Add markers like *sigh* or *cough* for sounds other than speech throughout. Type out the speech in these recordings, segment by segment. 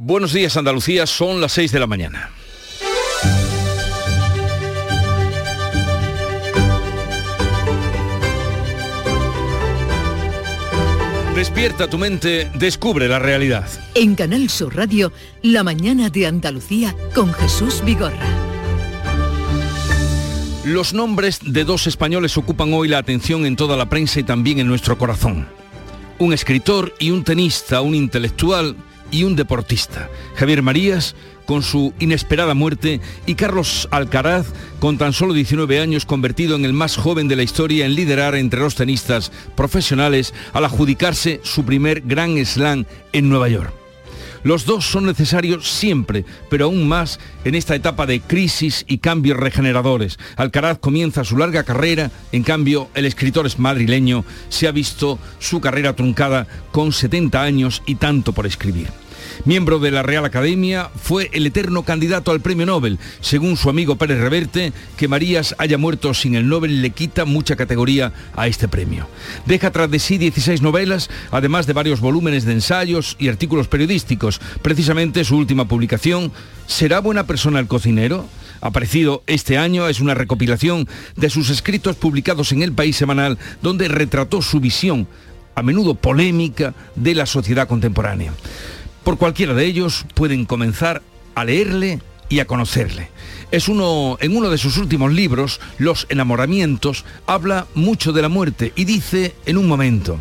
Buenos días Andalucía, son las 6 de la mañana. Despierta tu mente, descubre la realidad. En Canal Sur Radio, La mañana de Andalucía con Jesús Vigorra. Los nombres de dos españoles ocupan hoy la atención en toda la prensa y también en nuestro corazón. Un escritor y un tenista, un intelectual y un deportista. Javier Marías con su inesperada muerte y Carlos Alcaraz con tan solo 19 años convertido en el más joven de la historia en liderar entre los tenistas profesionales al adjudicarse su primer Grand Slam en Nueva York. Los dos son necesarios siempre, pero aún más en esta etapa de crisis y cambios regeneradores. Alcaraz comienza su larga carrera, en cambio el escritor es madrileño se ha visto su carrera truncada con 70 años y tanto por escribir. Miembro de la Real Academia, fue el eterno candidato al premio Nobel. Según su amigo Pérez Reverte, que Marías haya muerto sin el Nobel le quita mucha categoría a este premio. Deja tras de sí 16 novelas, además de varios volúmenes de ensayos y artículos periodísticos. Precisamente su última publicación, ¿Será buena persona el cocinero? aparecido este año es una recopilación de sus escritos publicados en El País Semanal, donde retrató su visión, a menudo polémica, de la sociedad contemporánea. Por cualquiera de ellos pueden comenzar a leerle y a conocerle. Es uno, en uno de sus últimos libros, Los enamoramientos, habla mucho de la muerte y dice en un momento,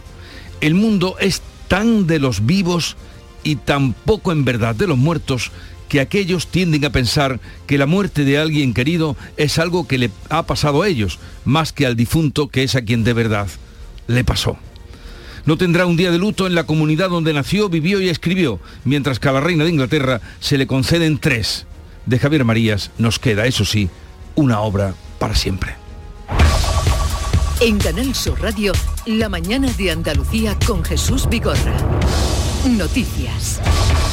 el mundo es tan de los vivos y tan poco en verdad de los muertos que aquellos tienden a pensar que la muerte de alguien querido es algo que le ha pasado a ellos, más que al difunto que es a quien de verdad le pasó. No tendrá un día de luto en la comunidad donde nació, vivió y escribió, mientras que a la reina de Inglaterra se le conceden tres. De Javier Marías nos queda, eso sí, una obra para siempre. En Canal Sur Radio, La mañana de Andalucía con Jesús. Noticias.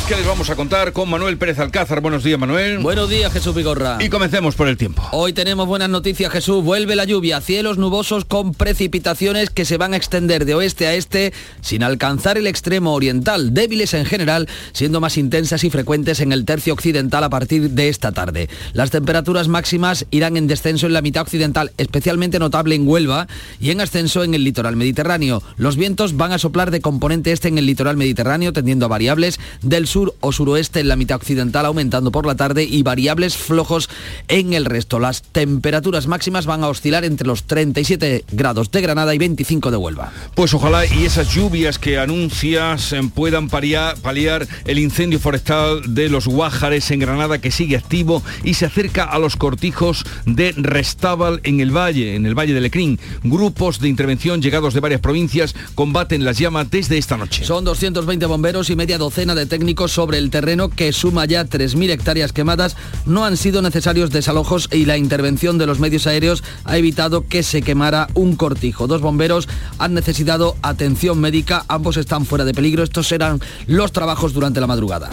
¿Qué les vamos a contar con Manuel Pérez Alcázar? Buenos días, Manuel. Buenos días, Jesús Vigorra. Y comencemos por el tiempo. Hoy tenemos buenas noticias, Jesús. Vuelve la lluvia, cielos nubosos con precipitaciones que se van a extender de oeste a este sin alcanzar el extremo oriental, débiles en general, siendo más intensas y frecuentes en el tercio occidental a partir de esta tarde. Las temperaturas máximas irán en descenso en la mitad occidental, especialmente notable en Huelva, y en ascenso en el litoral mediterráneo. Los vientos van a soplar de componente este en el litoral mediterráneo, tendiendo a variables del sur o suroeste en la mitad occidental, aumentando por la tarde y variables flojos en el resto. Las temperaturas máximas van a oscilar entre los 37 grados de Granada y 25 de Huelva. Pues ojalá y esas lluvias que anuncias eh, puedan paliar, paliar el incendio forestal de los Guájares en Granada que sigue activo y se acerca a los cortijos de Restábal en el valle, en el valle de Lecrín. Grupos de intervención llegados de varias provincias combaten las llamas desde esta noche. Son 220 bomberos y media docena de técnicos sobre el terreno que suma ya 3.000 hectáreas quemadas. No han sido necesarios desalojos y la intervención de los medios aéreos ha evitado que se quemara un cortijo. Dos bomberos han necesitado atención médica, ambos están fuera de peligro. Estos serán los trabajos durante la madrugada.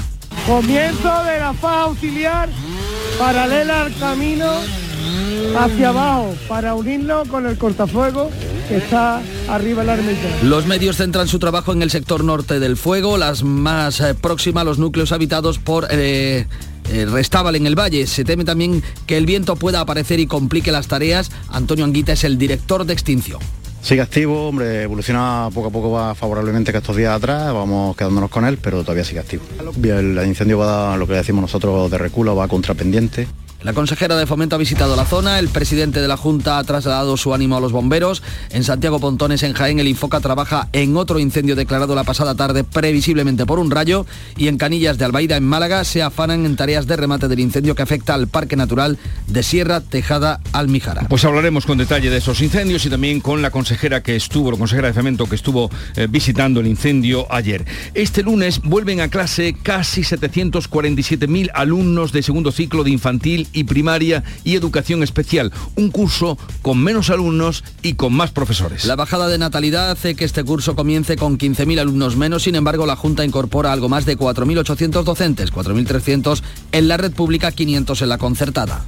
Comienzo de la faz auxiliar paralela al camino hacia abajo para unirlo con el cortafuego que está arriba la ermita. Los medios centran su trabajo en el sector norte del fuego, las más eh, próximas a los núcleos habitados por... Eh, eh, Restábal en el valle. Se teme también que el viento pueda aparecer y complique las tareas. Antonio Anguita es el director de extinción. Sigue activo, hombre, evoluciona poco a poco va favorablemente que estos días atrás, vamos quedándonos con él, pero todavía sigue activo. El incendio va, lo que decimos nosotros de reculo, va contrapendiente. La consejera de Fomento ha visitado la zona, el presidente de la Junta ha trasladado su ánimo a los bomberos. En Santiago Pontones, en Jaén, el Infoca trabaja en otro incendio declarado la pasada tarde previsiblemente por un rayo y en Canillas de Albaida, en Málaga, se afanan en tareas de remate del incendio que afecta al Parque Natural de Sierra Tejada Almijara. Pues hablaremos con detalle de esos incendios y también con la consejera que estuvo, la consejera de Fomento que estuvo eh, visitando el incendio ayer. Este lunes vuelven a clase casi 747.000 alumnos de segundo ciclo de infantil y primaria y educación especial, un curso con menos alumnos y con más profesores. La bajada de natalidad hace que este curso comience con 15.000 alumnos menos, sin embargo la Junta incorpora algo más de 4.800 docentes, 4.300 en la red pública, 500 en la concertada.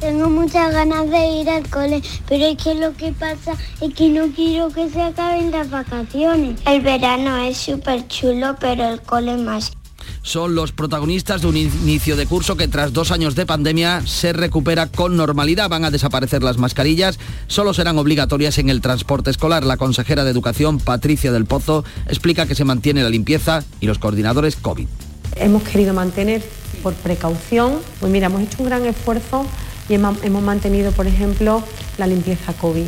Tengo muchas ganas de ir al cole, pero es que lo que pasa es que no quiero que se acaben las vacaciones. El verano es súper chulo, pero el cole más. Son los protagonistas de un inicio de curso que tras dos años de pandemia se recupera con normalidad. Van a desaparecer las mascarillas, solo serán obligatorias en el transporte escolar. La consejera de Educación, Patricia del Pozo, explica que se mantiene la limpieza y los coordinadores COVID. Hemos querido mantener por precaución, pues mira, hemos hecho un gran esfuerzo y hemos mantenido, por ejemplo, la limpieza COVID.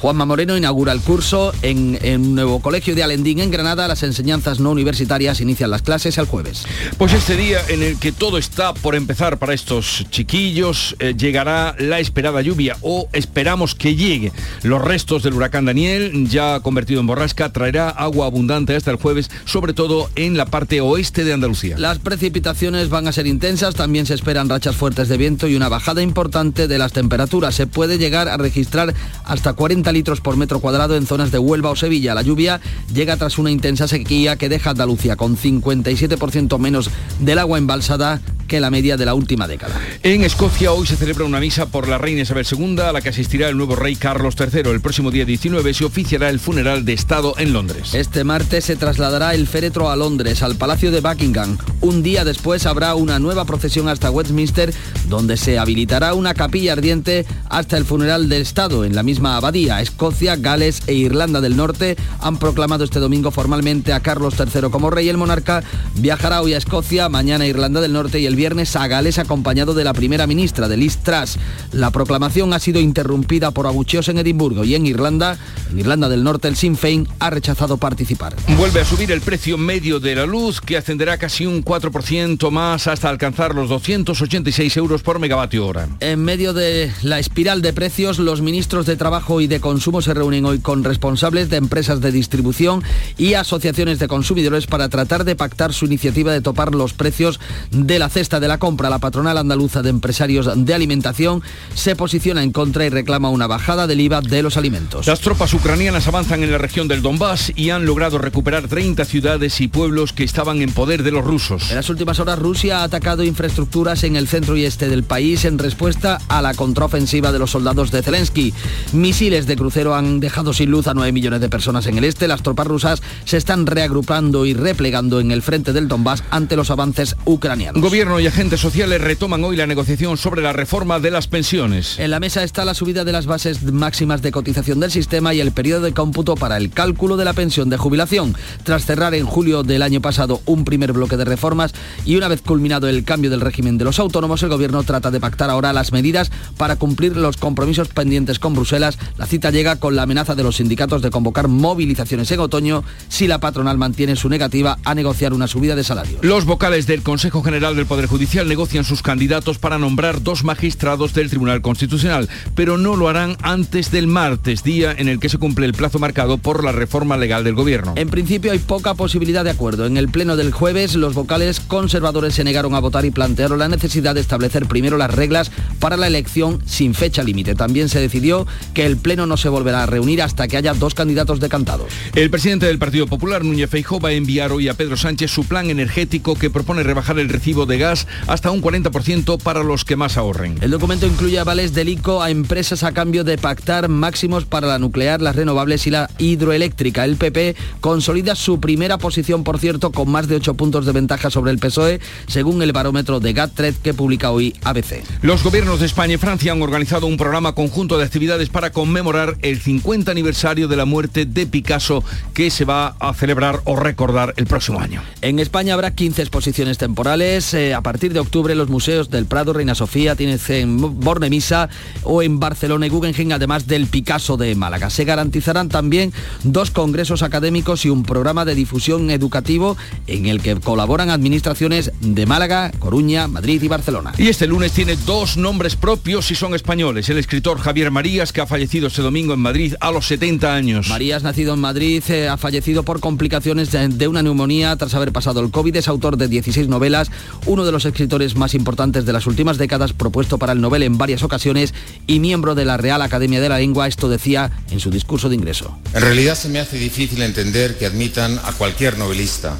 Juanma Moreno inaugura el curso en, un nuevo colegio de Alendín en Granada. Las enseñanzas no universitarias inician las clases el jueves. Pues este día en el que todo está por empezar para estos chiquillos, eh, llegará la esperada lluvia o esperamos que llegue. Los restos del huracán Daniel, ya convertido en borrasca, traerá agua abundante hasta el jueves, sobre todo en la parte oeste de Andalucía. Las precipitaciones van a ser intensas, también se esperan rachas fuertes de viento y una bajada importante de las temperaturas. Se puede llegar a registrar hasta 40 litros por metro cuadrado en zonas de Huelva o Sevilla. La lluvia llega tras una intensa sequía que deja Andalucía con 57% menos del agua embalsada que la media de la última década. En Escocia hoy se celebra una misa por la reina Isabel II a la que asistirá el nuevo rey Carlos III. El próximo día 19 se oficiará el funeral de Estado en Londres. Este martes se trasladará el féretro a Londres, al Palacio de Buckingham. Un día después habrá una nueva procesión hasta Westminster, donde se habilitará una capilla ardiente hasta el funeral de Estado en la misma abadía. Escocia, Gales e Irlanda del Norte han proclamado este domingo formalmente a Carlos III como rey. El monarca viajará hoy a Escocia, mañana a Irlanda del Norte y el viernes a Gales acompañado de la primera ministra, de Liz Truss. La proclamación ha sido interrumpida por abucheos en Edimburgo y en Irlanda. En Irlanda del Norte el Sinn Féin ha rechazado participar. Vuelve a subir el precio medio de la luz que ascenderá casi un 4% más hasta alcanzar los 286 euros por megavatio hora. En medio de la espiral de precios, los ministros de Trabajo y de Consumo se reúnen hoy con responsables de empresas de distribución y asociaciones de consumidores para tratar de pactar su iniciativa de topar los precios de la cesta de la compra, la patronal andaluza de empresarios de alimentación se posiciona en contra y reclama una bajada del IVA de los alimentos. Las tropas ucranianas avanzan en la región del Donbass y han logrado recuperar 30 ciudades y pueblos que estaban en poder de los rusos. En las últimas horas Rusia ha atacado infraestructuras en el centro y este del país en respuesta a la contraofensiva de los soldados de Zelensky. Misiles de crucero han dejado sin luz a 9 millones de personas en el este. Las tropas rusas se están reagrupando y replegando en el frente del Donbass ante los avances ucranianos. Gobierno y agentes sociales retoman hoy la negociación sobre la reforma de las pensiones. En la mesa está la subida de las bases máximas de cotización del sistema y el periodo de cómputo para el cálculo de la pensión de jubilación. Tras cerrar en julio del año pasado un primer bloque de reformas y una vez culminado el cambio del régimen de los autónomos, el gobierno trata de pactar ahora las medidas para cumplir los compromisos pendientes con Bruselas. La cita llega con la amenaza de los sindicatos de convocar movilizaciones en otoño si la patronal mantiene su negativa a negociar una subida de salario. Los vocales del Consejo General del Poder Judicial negocian sus candidatos para nombrar dos magistrados del Tribunal Constitucional, pero no lo harán antes del martes, día en el que se cumple el plazo marcado por la reforma legal del Gobierno. En principio hay poca posibilidad de acuerdo. En el pleno del jueves, los vocales conservadores se negaron a votar y plantearon la necesidad de establecer primero las reglas para la elección sin fecha límite. También se decidió que el pleno no se volverá a reunir hasta que haya dos candidatos decantados. El presidente del Partido Popular, Núñez Feijóo, va a enviar hoy a Pedro Sánchez su plan energético que propone rebajar el recibo de gas hasta un 40% para los que más ahorren. El documento incluye avales del ICO a empresas a cambio de pactar máximos para la nuclear, las renovables y la hidroeléctrica. El PP consolida su primera posición, por cierto, con más de 8 puntos de ventaja sobre el PSOE, según el barómetro de GATTRED que publica hoy ABC. Los gobiernos de España y Francia han organizado un programa conjunto de actividades para conmemorar el 50 aniversario de la muerte de Picasso que se va a celebrar o recordar el próximo año. En España habrá 15 exposiciones temporales. Eh, a partir de octubre los museos del Prado, Reina Sofía, tienes en Bornemisa o en Barcelona y Guggenheim, además del Picasso de Málaga. Se garantizarán también dos congresos académicos y un programa de difusión educativo en el que colaboran administraciones de Málaga, Coruña, Madrid y Barcelona. Y este lunes tiene dos nombres propios y son españoles. El escritor Javier Marías, que ha fallecido este domingo en Madrid a los 70 años. Marías, nacido en Madrid, eh, ha fallecido por complicaciones de, de una neumonía tras haber pasado el COVID. Es autor de 16 novelas, uno de los escritores más importantes de las últimas décadas, propuesto para el Nobel en varias ocasiones y miembro de la Real Academia de la Lengua. Esto decía en su discurso de ingreso. En realidad se me hace difícil entender que admitan a cualquier novelista,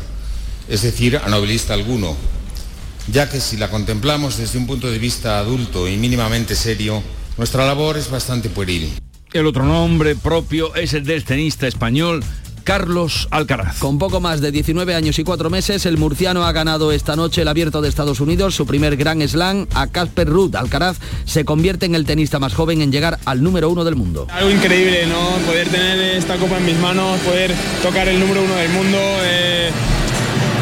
es decir, a novelista alguno, ya que si la contemplamos desde un punto de vista adulto y mínimamente serio, nuestra labor es bastante pueril. El otro nombre propio es el del tenista español Carlos Alcaraz. Con poco más de 19 años y 4 meses, el murciano ha ganado esta noche el abierto de Estados Unidos, su primer gran slam a Casper Ruud. Alcaraz se convierte en el tenista más joven en llegar al número uno del mundo. Algo increíble, ¿no? Poder tener esta copa en mis manos, poder tocar el número uno del mundo. Eh,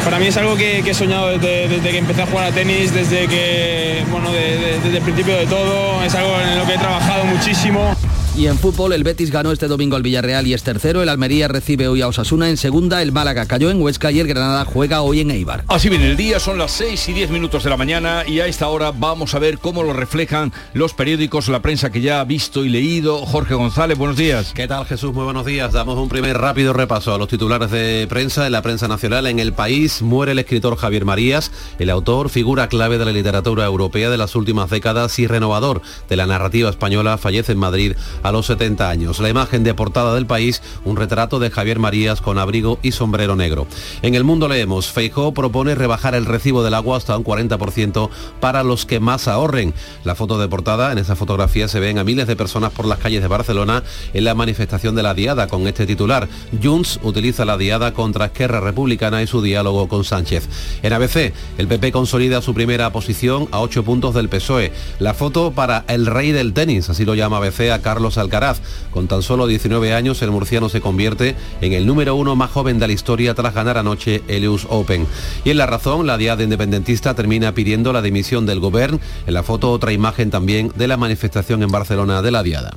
para mí es algo que, he soñado desde, que empecé a jugar a tenis, desde que, bueno, desde el principio de todo. Es algo en lo que he trabajado muchísimo. Y en fútbol, el Betis ganó este domingo al Villarreal y es tercero. El Almería recibe hoy a Osasuna en segunda. El Málaga cayó en Huesca y el Granada juega hoy en Eibar. Así viene el día, son las 6 y 10 minutos de la mañana y a esta hora vamos a ver cómo lo reflejan los periódicos, la prensa que ya ha visto y leído. Jorge González, buenos días. ¿Qué tal Jesús? Muy buenos días. Damos un primer rápido repaso a los titulares de prensa. En la prensa nacional, en el país, muere el escritor Javier Marías, el autor, figura clave de la literatura europea de las últimas décadas y renovador de la narrativa española, fallece en Madrid a los 70 años. La imagen de portada del país, un retrato de Javier Marías con abrigo y sombrero negro. En el mundo leemos, Feijó propone rebajar el recibo del agua hasta un 40% para los que más ahorren. La foto de portada, en esa fotografía se ven a miles de personas por las calles de Barcelona en la manifestación de la Diada con este titular. Junts utiliza la Diada contra Esquerra Republicana y su diálogo con Sánchez. En ABC, el PP consolida su primera posición a 8 puntos del PSOE. La foto para el rey del tenis, así lo llama ABC a Carlos Alcaraz. Con tan solo 19 años, el murciano se convierte en el número uno más joven de la historia tras ganar anoche el US Open. Y en la razón, la diada independentista termina pidiendo la dimisión del gobierno. En la foto, otra imagen también de la manifestación en Barcelona de la diada.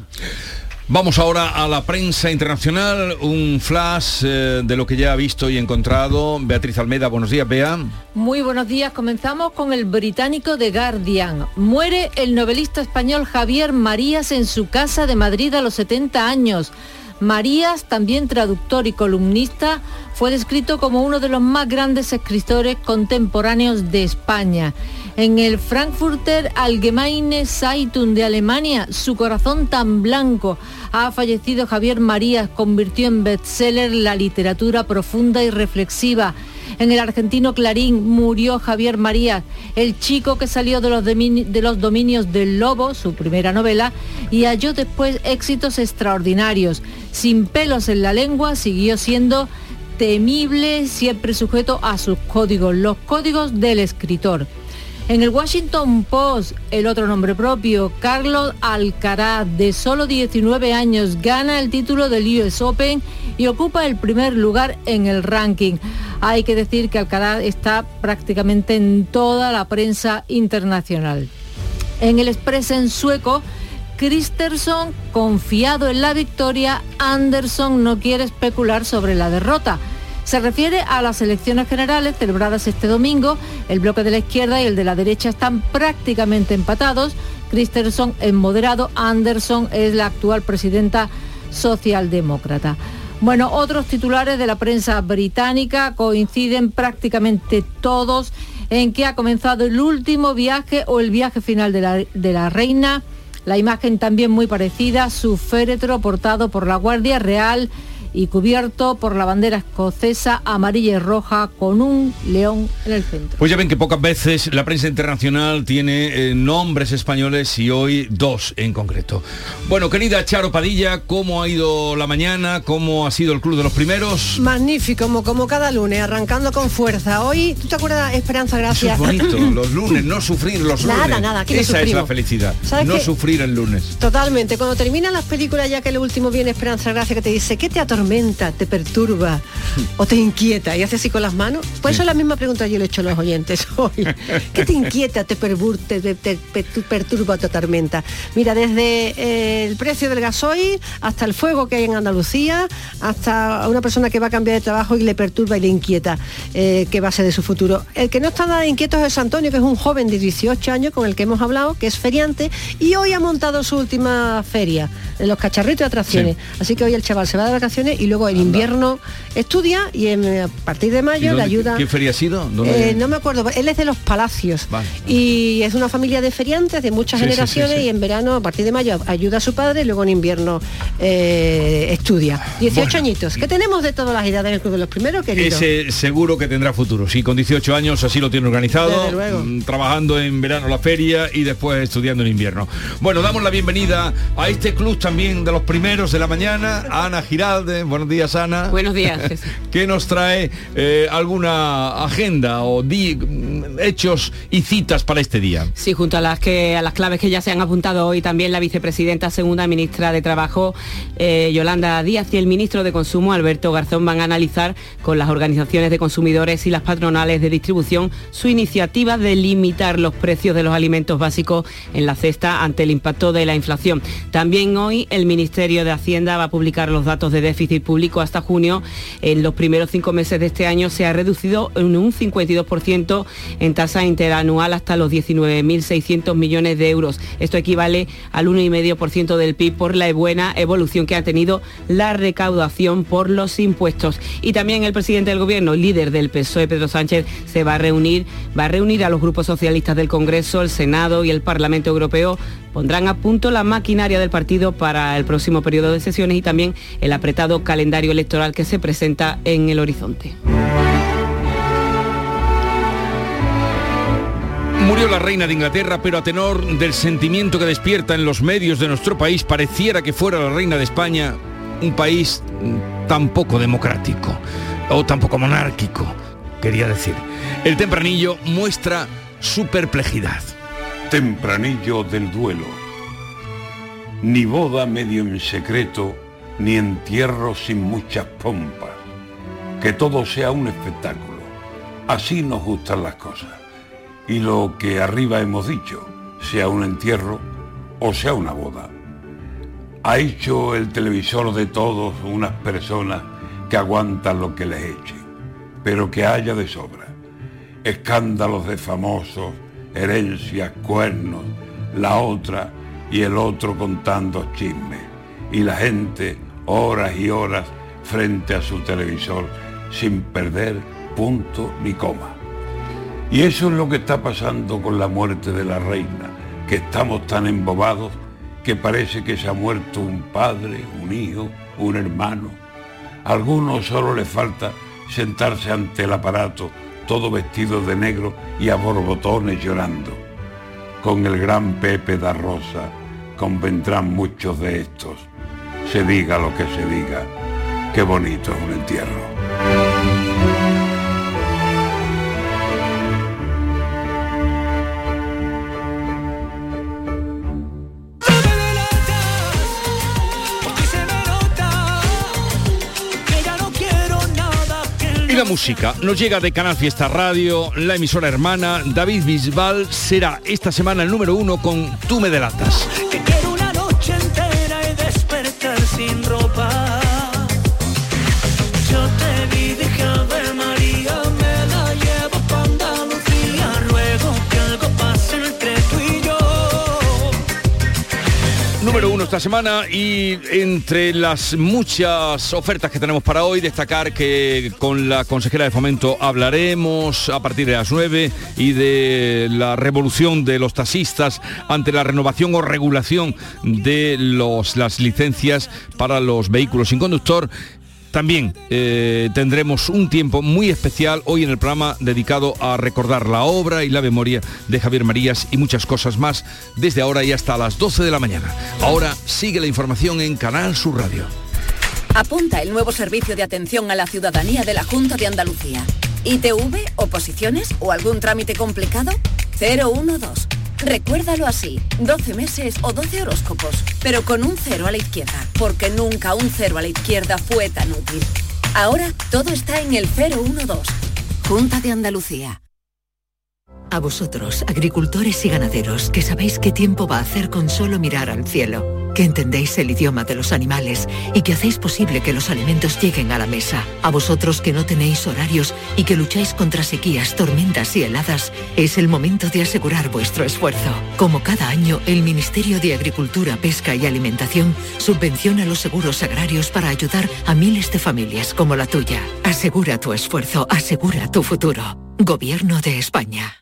Vamos ahora a la prensa internacional, un flash eh, de lo que ya ha visto y encontrado. Beatriz Almeida, buenos días, Bea. Muy buenos días, comenzamos con el británico The Guardian. Muere el novelista español Javier Marías en su casa de Madrid a los 70 años. Marías, también traductor y columnista, fue descrito como uno de los más grandes escritores contemporáneos de España. En el Frankfurter Allgemeine Zeitung de Alemania, Su corazón tan blanco, ha fallecido Javier Marías, convirtió en bestseller la literatura profunda y reflexiva. En el argentino Clarín murió Javier Marías, el chico que salió de los, de los, dominios del lobo, su primera novela, y halló después éxitos extraordinarios. Sin pelos en la lengua, siguió siendo temible, siempre sujeto a sus códigos, los códigos del escritor. En el Washington Post, el otro nombre propio, Carlos Alcaraz, de solo 19 años, gana el título del US Open y ocupa el primer lugar en el ranking. Hay que decir que Alcaraz está prácticamente en toda la prensa internacional. En el Express en sueco, Christensen, confiado en la victoria, Anderson no quiere especular sobre la derrota. Se refiere a las elecciones generales celebradas este domingo. El bloque de la izquierda y el de la derecha están prácticamente empatados. Christensen es moderado, Anderson es la actual presidenta socialdemócrata. Bueno, otros titulares de la prensa británica coinciden prácticamente todos en que ha comenzado el último viaje o el viaje final de la, de la reina. La imagen también muy parecida, su féretro portado por la Guardia Real y cubierto por la bandera escocesa amarilla y roja con un león en el centro. Pues ya ven que pocas veces la prensa internacional tiene eh, nombres españoles y hoy dos en concreto. Bueno, querida Charo Padilla, ¿cómo ha ido la mañana? ¿Cómo ha sido el Club de los Primeros? Magnífico, como, como cada lunes, arrancando con fuerza. Hoy, ¿tú te acuerdas, Esperanza, gracias? Eso es bonito, *laughs* los lunes, no sufrir los lunes. Nada, nada, aquí Esa es la felicidad, no sufrir el lunes. Totalmente, cuando terminan las películas ya que el último viene Esperanza Gracia que te dice, ¿qué te atormenta? Te perturba *laughs* o te inquieta y hace así con las manos? Pues eso es la misma pregunta yo le he hecho a los oyentes *laughs* hoy. ¿Qué te inquieta, te, te, perturba o te atormenta? Mira, desde eh, el precio del gasoil hasta el fuego que hay en Andalucía, hasta una persona que va a cambiar de trabajo y le perturba y le inquieta eh, qué va a ser de su futuro. El que no está nada inquieto es Antonio, que es un joven de 18 años con el que hemos hablado, que es feriante y hoy ha montado su última feria de los cacharritos de atracciones. Así que hoy el chaval se va de vacaciones y luego en invierno estudia y a partir de mayo le ayuda. ¿Qué feria ha sido? Eh, no me acuerdo, él es de los palacios y es una familia de feriantes de muchas generaciones y en verano a partir de mayo ayuda a su padre y luego en invierno eh, estudia. 18 añitos. ¿Qué tenemos de todas las edades en el Club de los Primeros, querido? Ese seguro que tendrá futuro. Sí, con 18 años así lo tiene organizado, mm, trabajando en verano la feria y después estudiando en invierno. Bueno, damos la bienvenida a este club también de los primeros de la mañana, a Ana Giralde tardes. Buenos días, Ana. Buenos días. *laughs* ¿Qué nos trae eh, alguna agenda o di- hechos y citas para este día? Sí, junto a las que a las claves que ya se han apuntado hoy también la vicepresidenta segunda ministra de Trabajo eh, Yolanda Díaz y el ministro de Consumo Alberto Garzón van a analizar con las organizaciones de consumidores y las patronales de distribución su iniciativa de limitar los precios de los alimentos básicos en la cesta ante el impacto de la inflación. También hoy el Ministerio de Hacienda va a publicar los datos de déficit público hasta junio. En los primeros cinco meses de este año se ha reducido en un 52% en tasa interanual hasta los 19.600 millones de euros. Esto equivale al 1,5% del PIB por la buena evolución que ha tenido la recaudación por los impuestos. Y también el presidente del gobierno, líder del PSOE, Pedro Sánchez, se va a reunir, va a reunir a los grupos socialistas del Congreso, el Senado y el Parlamento Europeo. Pondrán a punto la maquinaria del partido para el próximo periodo de sesiones y también el apretado calendario electoral que se presenta en el horizonte. Murió la reina de Inglaterra, pero a tenor del sentimiento que despierta en los medios de nuestro país, pareciera que fuera la reina de España un país tan poco democrático o tampoco monárquico, quería decir. El tempranillo muestra su perplejidad. Tempranillo del duelo. Ni boda medio en secreto, ni entierro sin muchas pompas. Que todo sea un espectáculo. Así nos gustan las cosas. Y lo que arriba hemos dicho, sea un entierro o sea una boda. Ha hecho el televisor de todos unas personas que aguantan lo que les eche, pero que haya de sobra. Escándalos de famosos, herencias, cuernos, la otra y el otro contando chismes. Y la gente horas y horas frente a su televisor sin perder punto ni coma. Y eso es lo que está pasando con la muerte de la reina, que estamos tan embobados que parece que se ha muerto un padre, un hijo, un hermano. A algunos solo le falta sentarse ante el aparato, todo vestido de negro y a borbotones llorando. Con el gran Pepe da Rosa convendrán muchos de estos. Se diga lo que se diga, qué bonito es un entierro. Y la música nos llega de Canal Fiesta Radio, la emisora hermana. David Bisbal será esta semana el número uno con Tú me delatas. Esta semana y entre las muchas ofertas que tenemos para hoy, destacar que con la consejera de fomento hablaremos a partir de las 9 y de la revolución de los taxistas ante la renovación o regulación de los, las licencias para los vehículos sin conductor. También eh, tendremos un tiempo muy especial hoy en el programa dedicado a recordar la obra y la memoria de Javier Marías y muchas cosas más desde ahora y hasta las 12 de la mañana. Ahora sigue la información en Canal Sur Radio. Apunta el nuevo servicio de atención a la ciudadanía de la Junta de Andalucía. ¿ITV, oposiciones o algún trámite complicado? 012. Recuérdalo así, 12 meses o 12 horóscopos, pero con un cero a la izquierda, porque nunca un cero a la izquierda fue tan útil. Ahora todo está en el 012. Junta de Andalucía. A vosotros, agricultores y ganaderos, que sabéis qué tiempo va a hacer con solo mirar al cielo, que entendéis el idioma de los animales y que hacéis posible que los alimentos lleguen a la mesa. A vosotros que no tenéis horarios y que lucháis contra sequías, tormentas y heladas, es el momento de asegurar vuestro esfuerzo. Como cada año, el Ministerio de Agricultura, Pesca y Alimentación subvenciona los seguros agrarios para ayudar a miles de familias como la tuya. Asegura tu esfuerzo, asegura tu futuro. Gobierno de España.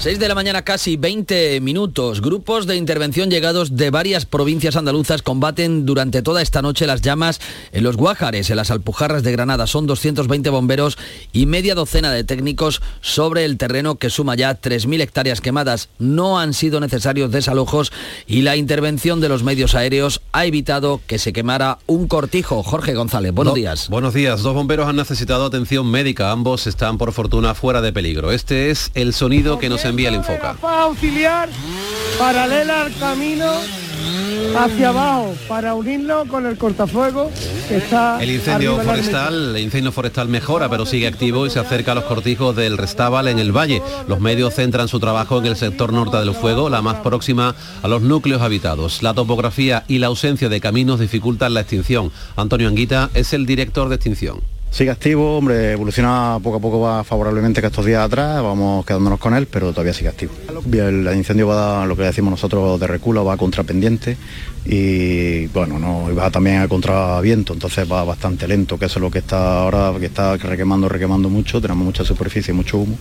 6 de la mañana casi 20 minutos. Grupos de intervención llegados de varias provincias andaluzas combaten durante toda esta noche las llamas en los Guájares, en las Alpujarras de Granada. Son 220 bomberos y media docena de técnicos sobre el terreno que suma ya 3.000 hectáreas quemadas. No han sido necesarios desalojos y la intervención de los medios aéreos ha evitado que se quemara un cortijo. Jorge González, buenos días. Buenos días. Dos bomberos han necesitado atención médica. Ambos están por fortuna fuera de peligro. Este es el sonido que nos envía el Infoca. Para auxiliar paralela al camino hacia abajo para unirlo con el cortafuego que está El incendio forestal, el incendio forestal mejora, pero sigue activo y se acerca a los cortijos del Restábal en el valle. Los medios centran su trabajo en el sector norte del fuego, la más próxima a los núcleos habitados. La topografía y la ausencia de caminos dificultan la extinción. Antonio Anguita es el director de extinción. Sigue activo, hombre, evoluciona poco a poco va favorablemente que estos días atrás, vamos quedándonos con él, pero todavía sigue activo. El incendio va, lo que decimos nosotros de reculo, va a contrapendiente y bueno, no, va también a contraviento, entonces va bastante lento, que es lo que está ahora, que está requemando, requemando mucho, tenemos mucha superficie, mucho humo,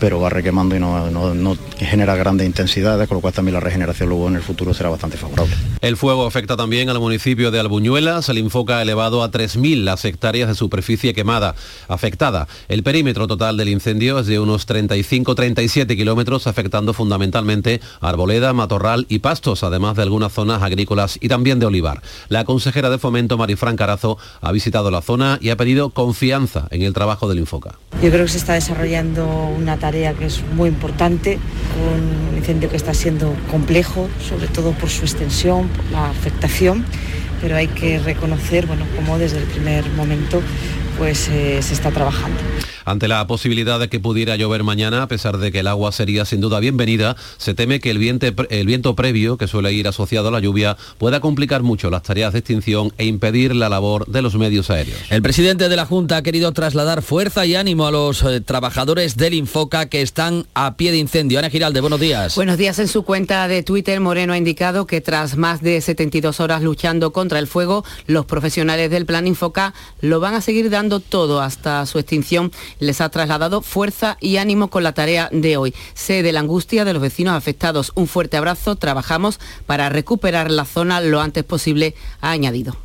pero va requemando y no, no- no genera grandes intensidades, con lo cual también la regeneración luego en el futuro será bastante favorable. El fuego afecta también al municipio de Albuñuelas. El Infoca elevado a 3.000 las hectáreas de superficie quemada, afectada. El perímetro total del incendio es de unos 35-37 kilómetros, afectando fundamentalmente arboleda, matorral y pastos, además de algunas zonas agrícolas y también de olivar. La consejera de Fomento, Marifran Carazo, ha visitado la zona y ha pedido confianza en el trabajo del Infoca. Yo creo que se está desarrollando una tarea que es muy importante, un incendio que está siendo complejo, sobre todo por su extensión, por la afectación, pero hay que reconocer, bueno, cómo desde el primer momento pues eh, se está trabajando. Ante la posibilidad de que pudiera llover mañana, a pesar de que el agua sería sin duda bienvenida, se teme que el, viente- el viento previo, que suele ir asociado a la lluvia, pueda complicar mucho las tareas de extinción e impedir la labor de los medios aéreos. El presidente de la Junta ha querido trasladar fuerza y ánimo a los eh, trabajadores del Infoca que están a pie de incendio. Ana Giralde, buenos días. Buenos días. En su cuenta de Twitter, Moreno ha indicado que tras más de 72 horas luchando contra el fuego, los profesionales del Plan Infoca lo van a seguir dando todo hasta su extinción. Les ha trasladado fuerza y ánimo con la tarea de hoy. Sé de la angustia de los vecinos afectados. Un fuerte abrazo. Trabajamos para recuperar la zona lo antes posible, ha añadido.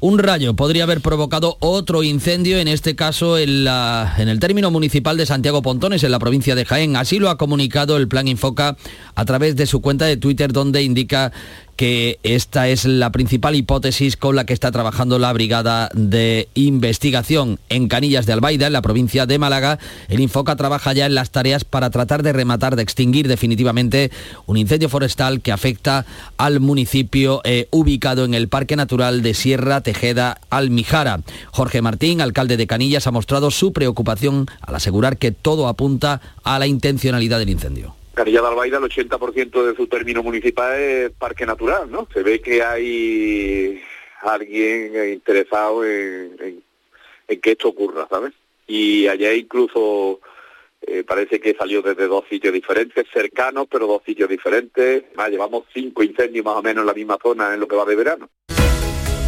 Un rayo podría haber provocado otro incendio, en este caso en, en el término municipal de Santiago Pontones, en la provincia de Jaén. Así lo ha comunicado el Plan Infoca a través de su cuenta de Twitter, donde indica que esta es la principal hipótesis con la que está trabajando la Brigada de Investigación en Canillas de Albaida, en la provincia de Málaga. El Infoca trabaja ya en las tareas para tratar de rematar, de extinguir definitivamente un incendio forestal que afecta al municipio eh, ubicado en el Parque Natural de Sierra Tejeda Almijara. Jorge Martín, alcalde de Canillas, ha mostrado su preocupación al asegurar que todo apunta a la intencionalidad del incendio. Canilla de Albaida, el 80% de su término municipal es parque natural, ¿no? Se ve que hay alguien interesado en, en- en que esto ocurra, ¿sabes? Y allá incluso eh, parece que salió desde dos sitios diferentes, cercanos, pero dos sitios diferentes. Más, llevamos cinco incendios más o menos en la misma zona en lo que va de verano.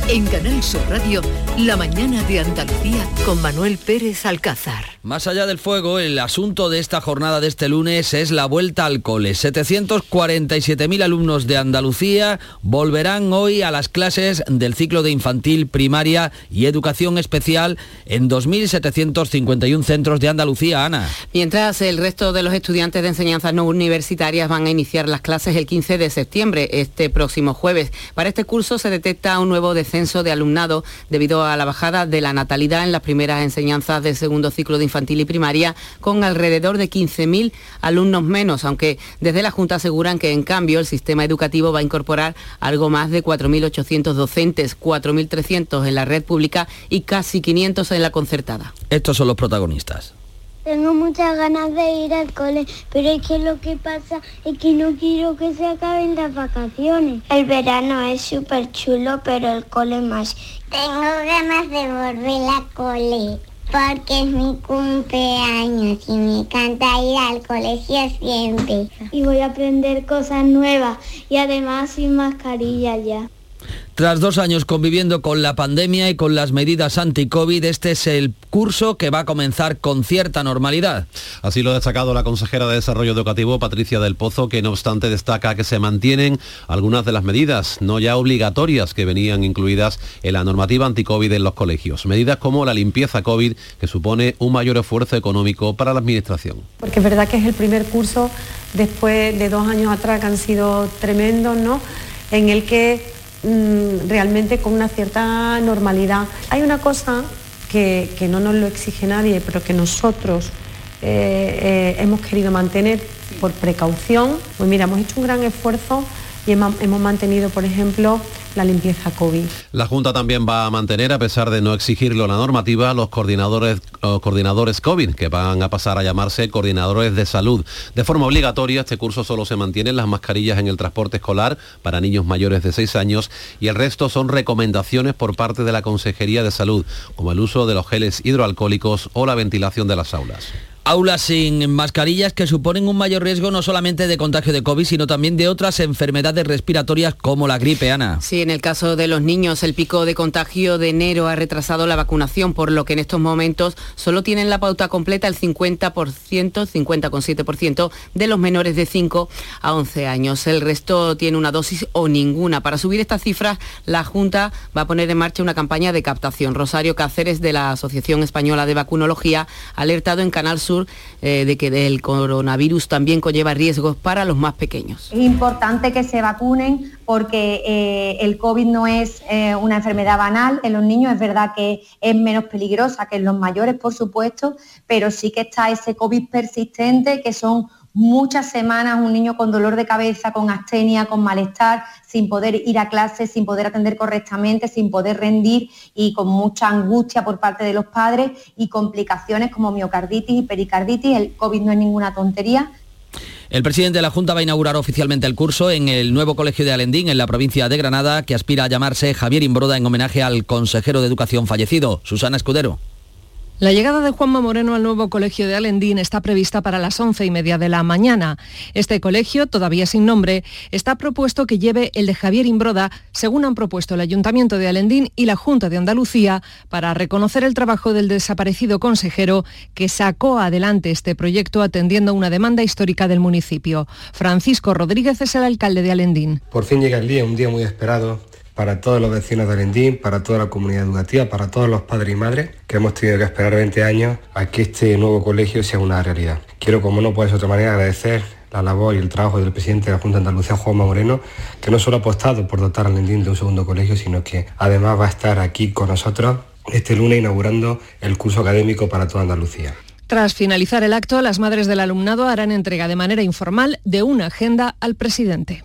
En Canal Sur Radio, la mañana de Andalucía con Manuel Pérez Alcázar. Más allá del fuego, el asunto de esta jornada de este lunes es la vuelta al cole. 747.000 alumnos de Andalucía volverán hoy a las clases del ciclo de infantil, primaria y educación especial en 2.751 centros de Andalucía, Ana. Mientras el resto de los estudiantes de enseñanzas no universitarias van a iniciar las clases el 15 de septiembre, este próximo jueves. Para este curso se detecta un nuevo descenso de alumnado debido a la bajada de la natalidad en las primeras enseñanzas del segundo ciclo de infantil y primaria, con alrededor de 15.000 alumnos menos, aunque desde la Junta aseguran que en cambio el sistema educativo va a incorporar algo más de 4.800 docentes, 4.300 en la red pública y casi 500 en la concertada. Estos son los protagonistas. Tengo muchas ganas de ir al cole, pero es que lo que pasa es que no quiero que se acaben las vacaciones. El verano es súper chulo, pero el cole más. Tengo ganas de volver a cole, porque es mi cumpleaños y me encanta ir al colegio siempre. Y voy a aprender cosas nuevas y además sin mascarilla ya. Tras dos años conviviendo con la pandemia y con las medidas anti-COVID, este es el curso que va a comenzar con cierta normalidad. Así lo ha destacado la consejera de Desarrollo Educativo, Patricia del Pozo, que no obstante destaca que se mantienen algunas de las medidas no ya obligatorias que venían incluidas en la normativa anti-COVID en los colegios. Medidas como la limpieza COVID, que supone un mayor esfuerzo económico para la Administración. Porque es verdad que es el primer curso después de dos años atrás que han sido tremendos, ¿no? En el que mm, realmente con una cierta normalidad. Hay una cosa que, que no nos lo exige nadie, pero que nosotros eh, eh, hemos querido mantener por precaución. Pues mira, hemos hecho un gran esfuerzo y hemos, mantenido, por ejemplo, la limpieza COVID. La Junta también va a mantener, a pesar de no exigirlo la normativa, los coordinadores, coordinadores COVID, que van a pasar a llamarse coordinadores de salud. De forma obligatoria, este curso solo se mantienen las mascarillas en el transporte escolar para niños mayores de 6 años y el resto son recomendaciones por parte de la Consejería de Salud, como el uso de los geles hidroalcohólicos o la ventilación de las aulas. Aulas sin mascarillas que suponen un mayor riesgo no solamente de contagio de COVID, sino también de otras enfermedades respiratorias como la gripe, Ana. Sí, en el caso de los niños, el pico de contagio de enero ha retrasado la vacunación, por lo que en estos momentos solo tienen la pauta completa el 50%, 50,7% de los menores de 5 a 11 años. El resto tiene una dosis o ninguna. Para subir estas cifras, la Junta va a poner en marcha una campaña de captación. Rosario Cáceres, de la Asociación Española de Vacunología, ha alertado en Canal Sur eh, de que el coronavirus también conlleva riesgos para los más pequeños. Es importante que se vacunen porque eh, el COVID no es eh, una enfermedad banal. En los niños es verdad que es menos peligrosa que en los mayores, por supuesto, pero sí que está ese COVID persistente que son muchas semanas un niño con dolor de cabeza, con astenia, con malestar, sin poder ir a clase, sin poder atender correctamente, sin poder rendir y con mucha angustia por parte de los padres y complicaciones como miocarditis y pericarditis. El COVID no es ninguna tontería, El presidente de la Junta va a inaugurar oficialmente el curso en el nuevo colegio de Alendín, en la provincia de Granada, que aspira a llamarse Javier Imbroda en homenaje al consejero de Educación fallecido, Susana Escudero. La llegada de Juanma Moreno al nuevo colegio de Alendín está prevista para las once y media de la mañana. Este colegio, todavía sin nombre, está propuesto que lleve el de Javier Imbroda, según han propuesto el Ayuntamiento de Alendín y la Junta de Andalucía, para reconocer el trabajo del desaparecido consejero que sacó adelante este proyecto atendiendo una demanda histórica del municipio. Francisco Rodríguez es el alcalde de Alendín. Por fin llega el día, un día muy esperado para todos los vecinos de Alendín, para toda la comunidad educativa, para todos los padres y madres que hemos tenido que esperar 20 años a que este nuevo colegio sea una realidad. Quiero, como no puede ser de otra manera, agradecer la labor y el trabajo del presidente de la Junta de Andalucía, Juanma Moreno, que no solo ha apostado por dotar a Alendín de un segundo colegio, sino que además va a estar aquí con nosotros este lunes inaugurando el curso académico para toda Andalucía. Tras finalizar el acto, las madres del alumnado harán entrega de manera informal de una agenda al presidente.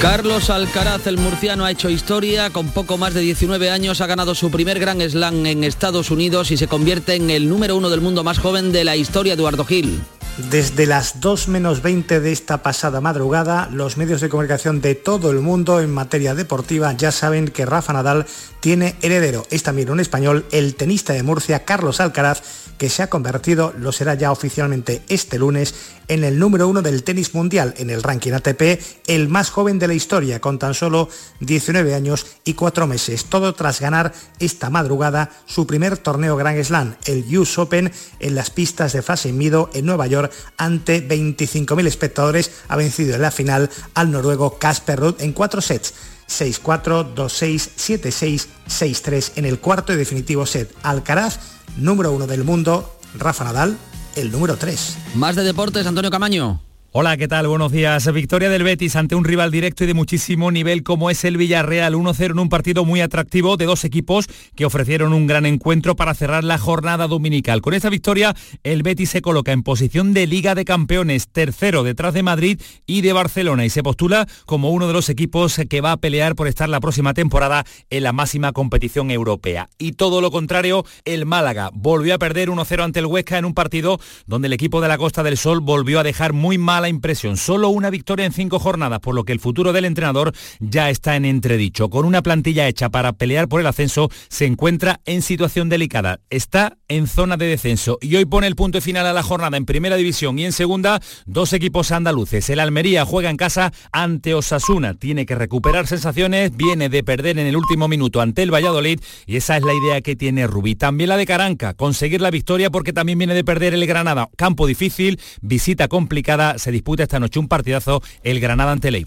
Carlos Alcaraz, el murciano, ha hecho historia. Con poco más de 19 años ha ganado su primer Gran Slam en Estados Unidos y se convierte en el número uno del mundo más joven de la historia, Eduardo Gil. Desde las 2 menos 20 de esta pasada madrugada, los medios de comunicación de todo el mundo en materia deportiva ya saben que Rafa Nadal tiene heredero. Es también un español, el tenista de Murcia, Carlos Alcaraz, que se ha convertido, lo será ya oficialmente este lunes, en el número uno del tenis mundial en el ranking ATP, el más joven de la historia, con tan solo 19 años y 4 meses. Todo tras ganar esta madrugada su primer torneo Grand Slam, el US Open, en las pistas de Fase Mido en Nueva York, ante 25.000 espectadores, ha vencido en la final al noruego Casper Ruud en cuatro sets. 6-4, 2-6, 7-6, 6-3 en el cuarto y definitivo set. Alcaraz, número uno del mundo, Rafa Nadal, el número 3. Más de deportes, Antonio Camaño. Hola, ¿qué tal? Buenos días. Victoria del Betis ante un rival directo y de muchísimo nivel como es el Villarreal 1-0 en un partido muy atractivo de dos equipos que ofrecieron un gran encuentro para cerrar la jornada dominical. Con esta victoria, el Betis se coloca en posición de Liga de Campeones, tercero detrás de Madrid y de Barcelona y se postula como uno de los equipos que va a pelear por estar la próxima temporada en la máxima competición europea. Y todo lo contrario, el Málaga volvió a perder 1-0 ante el Huesca en un partido donde el equipo de la Costa del Sol volvió a dejar muy mal mala impresión. Solo una victoria en cinco jornadas, por lo que el futuro del entrenador ya está en entredicho. Con una plantilla hecha para pelear por el ascenso, se encuentra en situación delicada. Está en zona de descenso y hoy pone el punto final a la jornada en primera división y en segunda dos equipos andaluces. El Almería juega en casa ante Osasuna. Tiene que recuperar sensaciones, viene de perder en el último minuto ante el Valladolid y esa es la idea que tiene Rubí. También la de Caranca, conseguir la victoria porque también viene de perder el Granada. Campo difícil, visita complicada, se disputa esta noche un partidazo el Granada ante el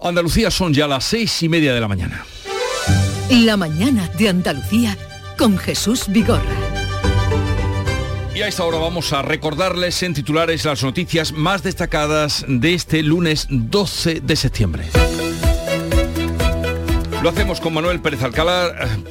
Andalucía son ya las seis y media de la mañana. La mañana de Andalucía con Jesús Vigorra. Y a esta hora vamos a recordarles en titulares las noticias más destacadas de este lunes 12 de septiembre. Lo hacemos con Manuel Pérez,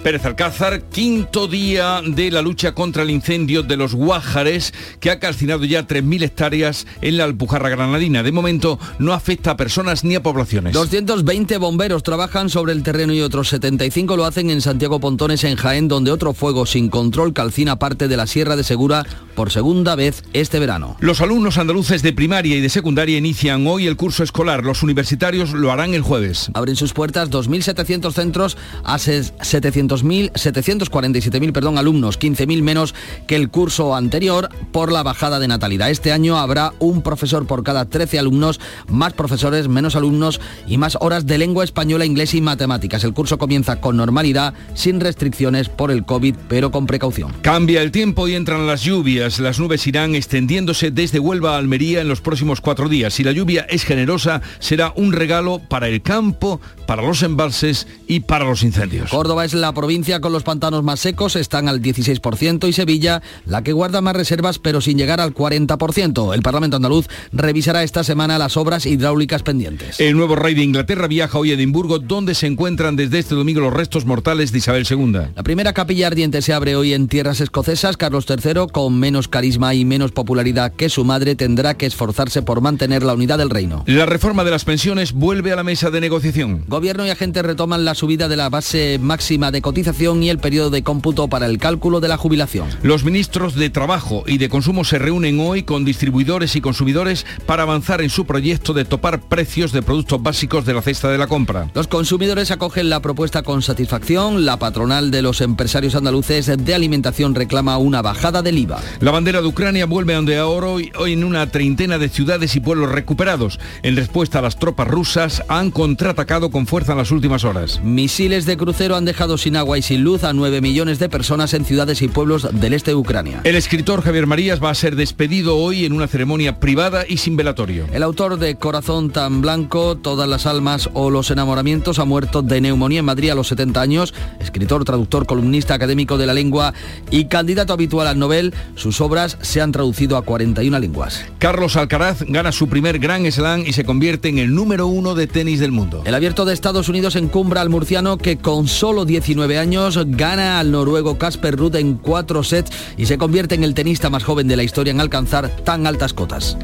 Pérez Alcázar, quinto día de la lucha contra el incendio de los Guájares, que ha calcinado ya 3.000 hectáreas en la Alpujarra Granadina. De momento no afecta a personas ni a poblaciones. 220 bomberos trabajan sobre el terreno y otros 75 lo hacen en Santiago Pontones, en Jaén, donde otro fuego sin control calcina parte de la Sierra de Segura por segunda vez este verano. Los alumnos andaluces de primaria y de secundaria inician hoy el curso escolar. Los universitarios lo harán el jueves. Abren sus puertas 2.700 centros a 700.000, 747.000 perdón, alumnos, 15.000 menos que el curso anterior por la bajada de natalidad. Este año habrá un profesor por cada 13 alumnos, más profesores, menos alumnos y más horas de lengua española, inglés y matemáticas. El curso comienza con normalidad, sin restricciones por el COVID, pero con precaución. Cambia el tiempo y entran las lluvias. Las nubes irán extendiéndose desde Huelva a Almería en los próximos cuatro días. Si la lluvia es generosa, será un regalo para el campo, para los embalses y para los incendios. Córdoba es la provincia con los pantanos más secos, están al 16% y Sevilla la que guarda más reservas pero sin llegar al 40%. El Parlamento andaluz revisará esta semana las obras hidráulicas pendientes. El nuevo rey de Inglaterra viaja hoy a Edimburgo donde se encuentran desde este domingo los restos mortales de Isabel II. La primera capilla ardiente se abre hoy en tierras escocesas. Carlos III, con menos carisma y menos popularidad que su madre, tendrá que esforzarse por mantener la unidad del reino. La reforma de las pensiones vuelve a la mesa de negociación. Gobierno y agentes la subida de la base máxima de cotización y el periodo de cómputo para el cálculo de la jubilación. Los ministros de Trabajo y de Consumo se reúnen hoy con distribuidores y consumidores para avanzar en su proyecto de topar precios de productos básicos de la cesta de la compra. Los consumidores acogen la propuesta con satisfacción. La patronal de los empresarios andaluces de alimentación reclama una bajada del IVA. La bandera de Ucrania vuelve a ondear hoy, hoy en una treintena de ciudades y pueblos recuperados. En respuesta a las tropas rusas han contraatacado con fuerza en las últimas horas. Misiles de crucero han dejado sin agua y sin luz a 9 millones de personas en ciudades y pueblos del este de Ucrania. El escritor Javier Marías va a ser despedido hoy en una ceremonia privada y sin velatorio. El autor de Corazón tan blanco, Todas las almas o Los enamoramientos ha muerto de neumonía en Madrid a los 70 años. Escritor, traductor, columnista académico de la lengua y candidato habitual al Nobel, sus obras se han traducido a 41 lenguas. Carlos Alcaraz gana su primer Grand Slam y se convierte en el número uno de tenis del mundo. El abierto de Estados Unidos al murciano que con solo 19 años gana al noruego Casper Ruud en cuatro sets y se convierte en el tenista más joven de la historia en alcanzar tan altas cotas.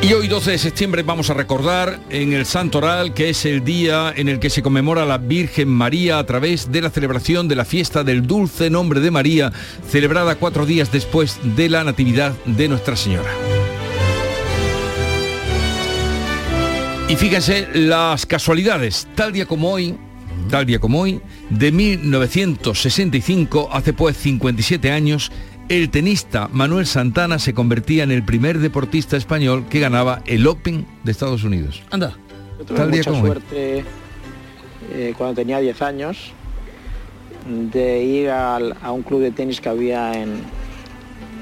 Y hoy 12 de septiembre vamos a recordar en el Santoral que es el día en el que se conmemora la Virgen María a través de la celebración de la fiesta del dulce nombre de María, celebrada cuatro días después de la Natividad de Nuestra Señora. Y fíjense las casualidades, tal día como hoy, tal día como hoy, de 1965, hace pues 57 años, el tenista Manuel Santana se convertía en el primer deportista español que ganaba el Open de Estados Unidos. Anda. Yo tuve mucha suerte eh, cuando tenía 10 años de ir al- a un club de tenis que había en,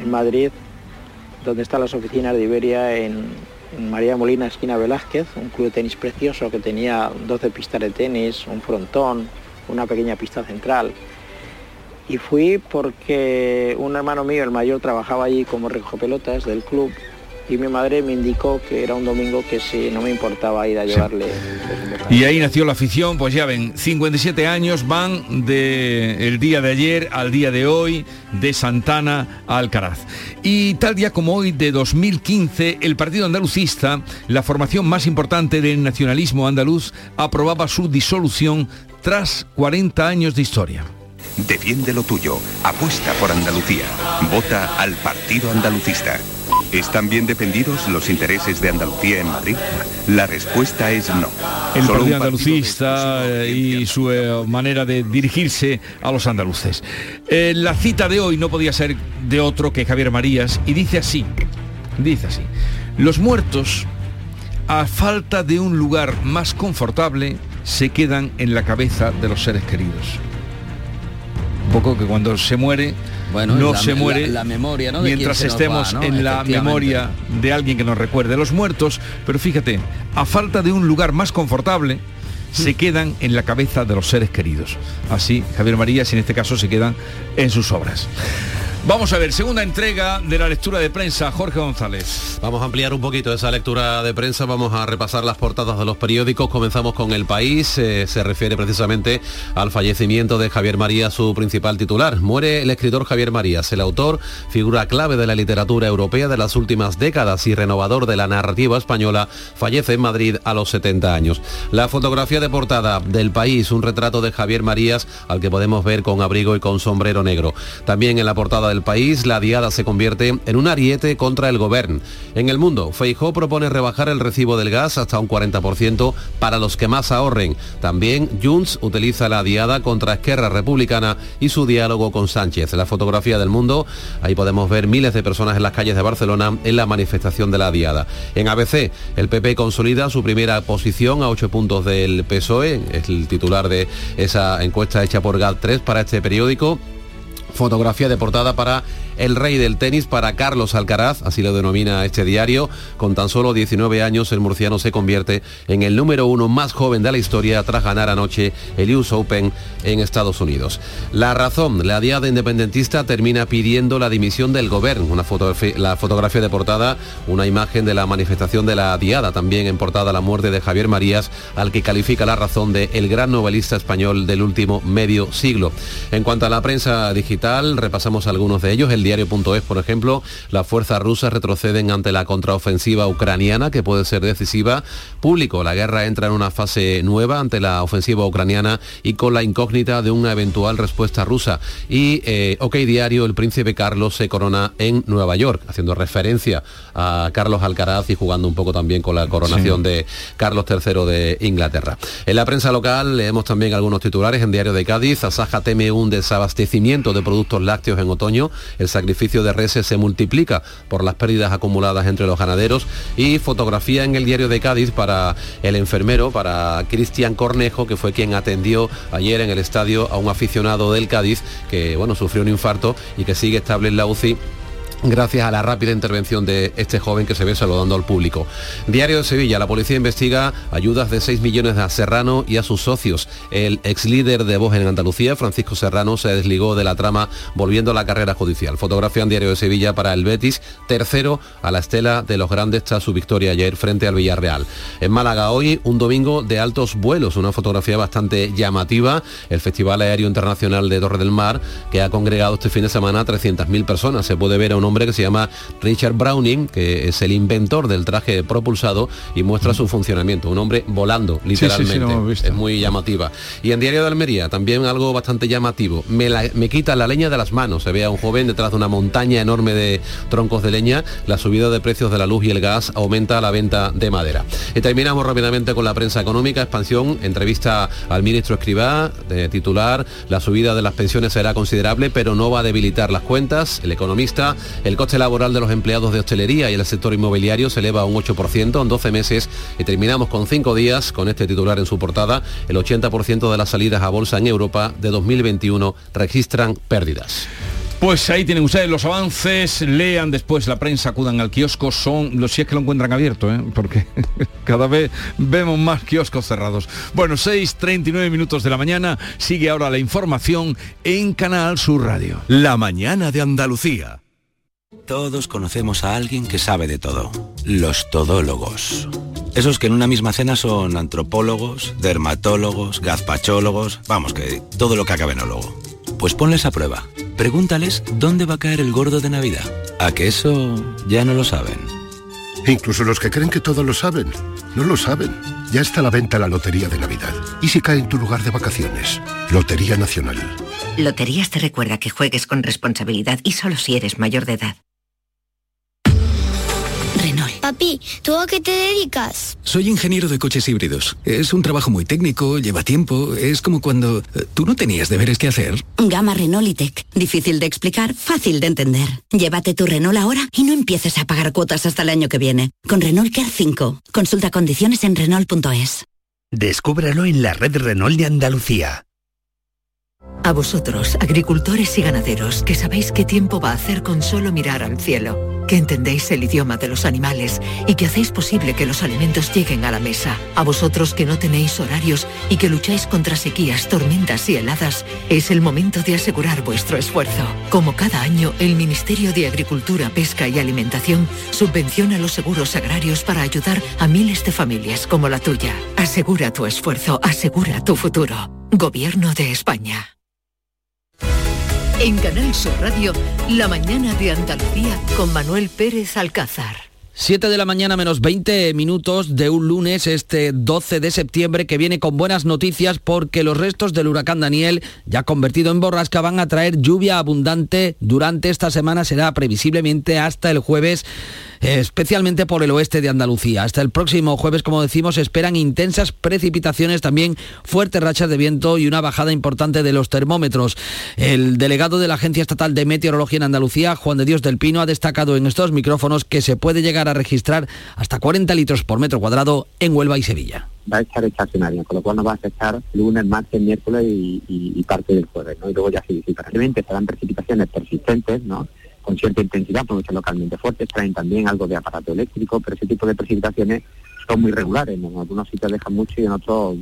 en Madrid, donde están las oficinas de Iberia en María Molina, esquina Velázquez, un club de tenis precioso que tenía 12 pistas de tenis, un frontón, una pequeña pista central. Y fui porque un hermano mío, el mayor, trabajaba allí como pelotas del club y mi madre me indicó que era un domingo que si no me importaba ir a llevarle. Y ahí nació la afición, pues ya ven, 57 años van de el día de ayer al día de hoy, de Santana a Alcaraz. Y tal día como hoy de 2015, el Partido Andalucista, la formación más importante del nacionalismo andaluz, aprobaba su disolución tras 40 años de historia. Defiende lo tuyo, apuesta por Andalucía, vota al Partido Andalucista. ¿Están bien defendidos los intereses de Andalucía en Madrid? La respuesta es no. El Solo Partido Andalucista eh, y su eh, manera de dirigirse a los andaluces. Eh, la cita de hoy no podía ser de otro que Javier Marías y dice así, dice así, los muertos, a falta de un lugar más confortable, se quedan en la cabeza de los seres queridos. Un poco que cuando se muere Bueno, no la- se muere la memoria, mientras va, estemos ¿no? en la memoria de alguien que nos recuerde los muertos, pero fíjate, a falta de un lugar más confortable, *laughs* se quedan en la cabeza de los seres queridos. Así, Javier Marías, en este caso, se quedan en sus obras. Vamos a ver, segunda entrega de la lectura de prensa, Jorge González. Vamos a ampliar un poquito esa lectura de prensa, vamos a repasar las portadas de los periódicos, comenzamos con El País, eh, se refiere precisamente al fallecimiento de Javier Marías, su principal titular. Muere el escritor Javier Marías, el autor, figura clave de la literatura europea de las últimas décadas y renovador de la narrativa española, fallece en Madrid a los 70 años. La fotografía de portada del País, un retrato de Javier Marías al que podemos ver con abrigo y con sombrero negro. También en la portada del País, la diada se convierte en un ariete contra el gobierno. En el mundo, Feijó propone rebajar el recibo del gas hasta un 40% para los que más ahorren. También Junts utiliza la diada contra Esquerra Republicana y su diálogo con Sánchez. La fotografía del mundo, ahí podemos ver miles de personas en las calles de Barcelona en la manifestación de la diada. En ABC, el PP consolida su primera posición a 8 puntos del PSOE, es el titular de esa encuesta hecha por GAT3 para este periódico fotografía de portada para el rey del tenis, para Carlos Alcaraz, así lo denomina este diario. Con tan solo 19 años, el murciano se convierte en el número uno más joven de la historia tras ganar anoche el US Open en Estados Unidos. La razón, la diada independentista termina pidiendo la dimisión del gobierno. Una la fotografía de portada, una imagen de la manifestación de la diada, también en portada la muerte de Javier Marías, al que califica la razón de el gran novelista español del último medio siglo. En cuanto a la prensa digital, repasamos algunos de ellos. El diario.es, por ejemplo, las fuerzas rusas retroceden ante la contraofensiva ucraniana, que puede ser decisiva. Público, la guerra entra en una fase nueva ante la ofensiva ucraniana y con la incógnita de una eventual respuesta rusa. Y eh, OK Diario, el príncipe Carlos se corona en Nueva York, haciendo referencia a Carlos Alcaraz y jugando un poco también con la coronación Sí. de Carlos III de Inglaterra. En la prensa local leemos también algunos titulares en Diario de Cádiz. Asaja teme un desabastecimiento de productos lácteos en otoño. El sacrificio de reses se multiplica por las pérdidas acumuladas entre los ganaderos. Y fotografía en el Diario de Cádiz para el enfermero, para Cristian Cornejo, que fue quien atendió ayer en el estadio a un aficionado del Cádiz que bueno, sufrió un infarto y que sigue estable en la UCI gracias a la rápida intervención de este joven que se ve saludando al público. Diario de Sevilla, la policía investiga ayudas de 6 millones a Serrano y a sus socios. El ex líder de Voz en Andalucía, Francisco Serrano, se desligó de la trama volviendo a la carrera judicial. Fotografía en Diario de Sevilla para el Betis, tercero a la estela de los grandes tras su victoria ayer frente al Villarreal. En Málaga hoy, un domingo de altos vuelos, una fotografía bastante llamativa, el Festival Aéreo Internacional de Torre del Mar, que ha congregado este fin de semana a 300.000 personas. Se puede ver a un hombre que se llama Richard Browning, que es el inventor del traje propulsado y muestra su funcionamiento. Un hombre volando, sí, sí, literalmente. Es muy llamativa. Y en Diario de Almería, también algo bastante llamativo. Me, la- me quita la leña de las manos. Se ve a un joven detrás de una montaña enorme de troncos de leña. La subida de precios de la luz y el gas aumenta la venta de madera. Y terminamos rápidamente con la prensa económica. Expansión, entrevista al ministro Escribá, de titular. La subida de las pensiones será considerable, pero no va a debilitar las cuentas. El economista, el coste laboral de los empleados de hostelería y el sector inmobiliario se eleva a un 8% en 12 meses. Y terminamos con cinco días con este titular en su portada. El 80% de las salidas a bolsa en Europa de 2021 registran pérdidas. Pues ahí tienen ustedes los avances, lean después la prensa, acudan al kiosco, son los si es que lo encuentran abierto, ¿eh? porque *laughs* cada vez vemos más kioscos cerrados. Bueno, 6.39 minutos de la mañana, sigue ahora la información en Canal Sur Radio. La mañana de Andalucía. Todos conocemos a alguien que sabe de todo, los todólogos. Esos que en una misma cena son antropólogos, dermatólogos, gazpachólogos, vamos, que todo lo que acabe en ólogo. Pues ponles a prueba. Pregúntales dónde va a caer el gordo de Navidad. A que eso ya no lo saben. Incluso los que creen que todo lo saben, no lo saben. Ya está a la venta la Lotería de Navidad. ¿Y si cae en tu lugar de vacaciones? Lotería Nacional. Loterías te recuerda que juegues con responsabilidad y solo si eres mayor de edad. Papi, ¿tú a qué te dedicas? Soy ingeniero de coches híbridos. Es un trabajo muy técnico, lleva tiempo. Es como cuando eh, tú no tenías deberes que hacer. Gama Renault y Tech. Difícil de explicar, fácil de entender. Llévate tu Renault ahora y no empieces a pagar cuotas hasta el año que viene. Con Renault Care 5. Consulta condiciones en Renault.es. Descúbralo en la red Renault de Andalucía. A vosotros, agricultores y ganaderos, que sabéis qué tiempo va a hacer con solo mirar al cielo, que entendéis el idioma de los animales y que hacéis posible que los alimentos lleguen a la mesa. A vosotros que no tenéis horarios y que lucháis contra sequías, tormentas y heladas, es el momento de asegurar vuestro esfuerzo. Como cada año, el Ministerio de Agricultura, Pesca y Alimentación subvenciona los seguros agrarios para ayudar a miles de familias como la tuya. Asegura tu esfuerzo, asegura tu futuro. Gobierno de España. En Canal Sur Radio, la mañana de Andalucía con Manuel Pérez Alcázar. 7 de la mañana menos 20 minutos de un lunes, este 12 de septiembre, que viene con buenas noticias porque los restos del huracán Daniel, ya convertido en borrasca, van a traer lluvia abundante durante esta semana, será previsiblemente hasta el jueves especialmente por el oeste de Andalucía. Hasta el próximo jueves, como decimos, esperan intensas precipitaciones, también fuertes rachas de viento y una bajada importante de los termómetros. El delegado de la Agencia Estatal de Meteorología en Andalucía, Juan de Dios del Pino, ha destacado en estos micrófonos que se puede llegar a registrar hasta 40 litros por metro cuadrado en Huelva y Sevilla va a echar estacionaria, con lo cual nos va a afectar lunes, martes, miércoles y, y, parte del jueves, ¿no? Y luego ya se disipa. Realmente serán precipitaciones persistentes, ¿no? Con cierta intensidad, porque son localmente fuertes, traen también algo de aparato eléctrico, pero ese tipo de precipitaciones son muy regulares, en algunos sitios dejan mucho y en otros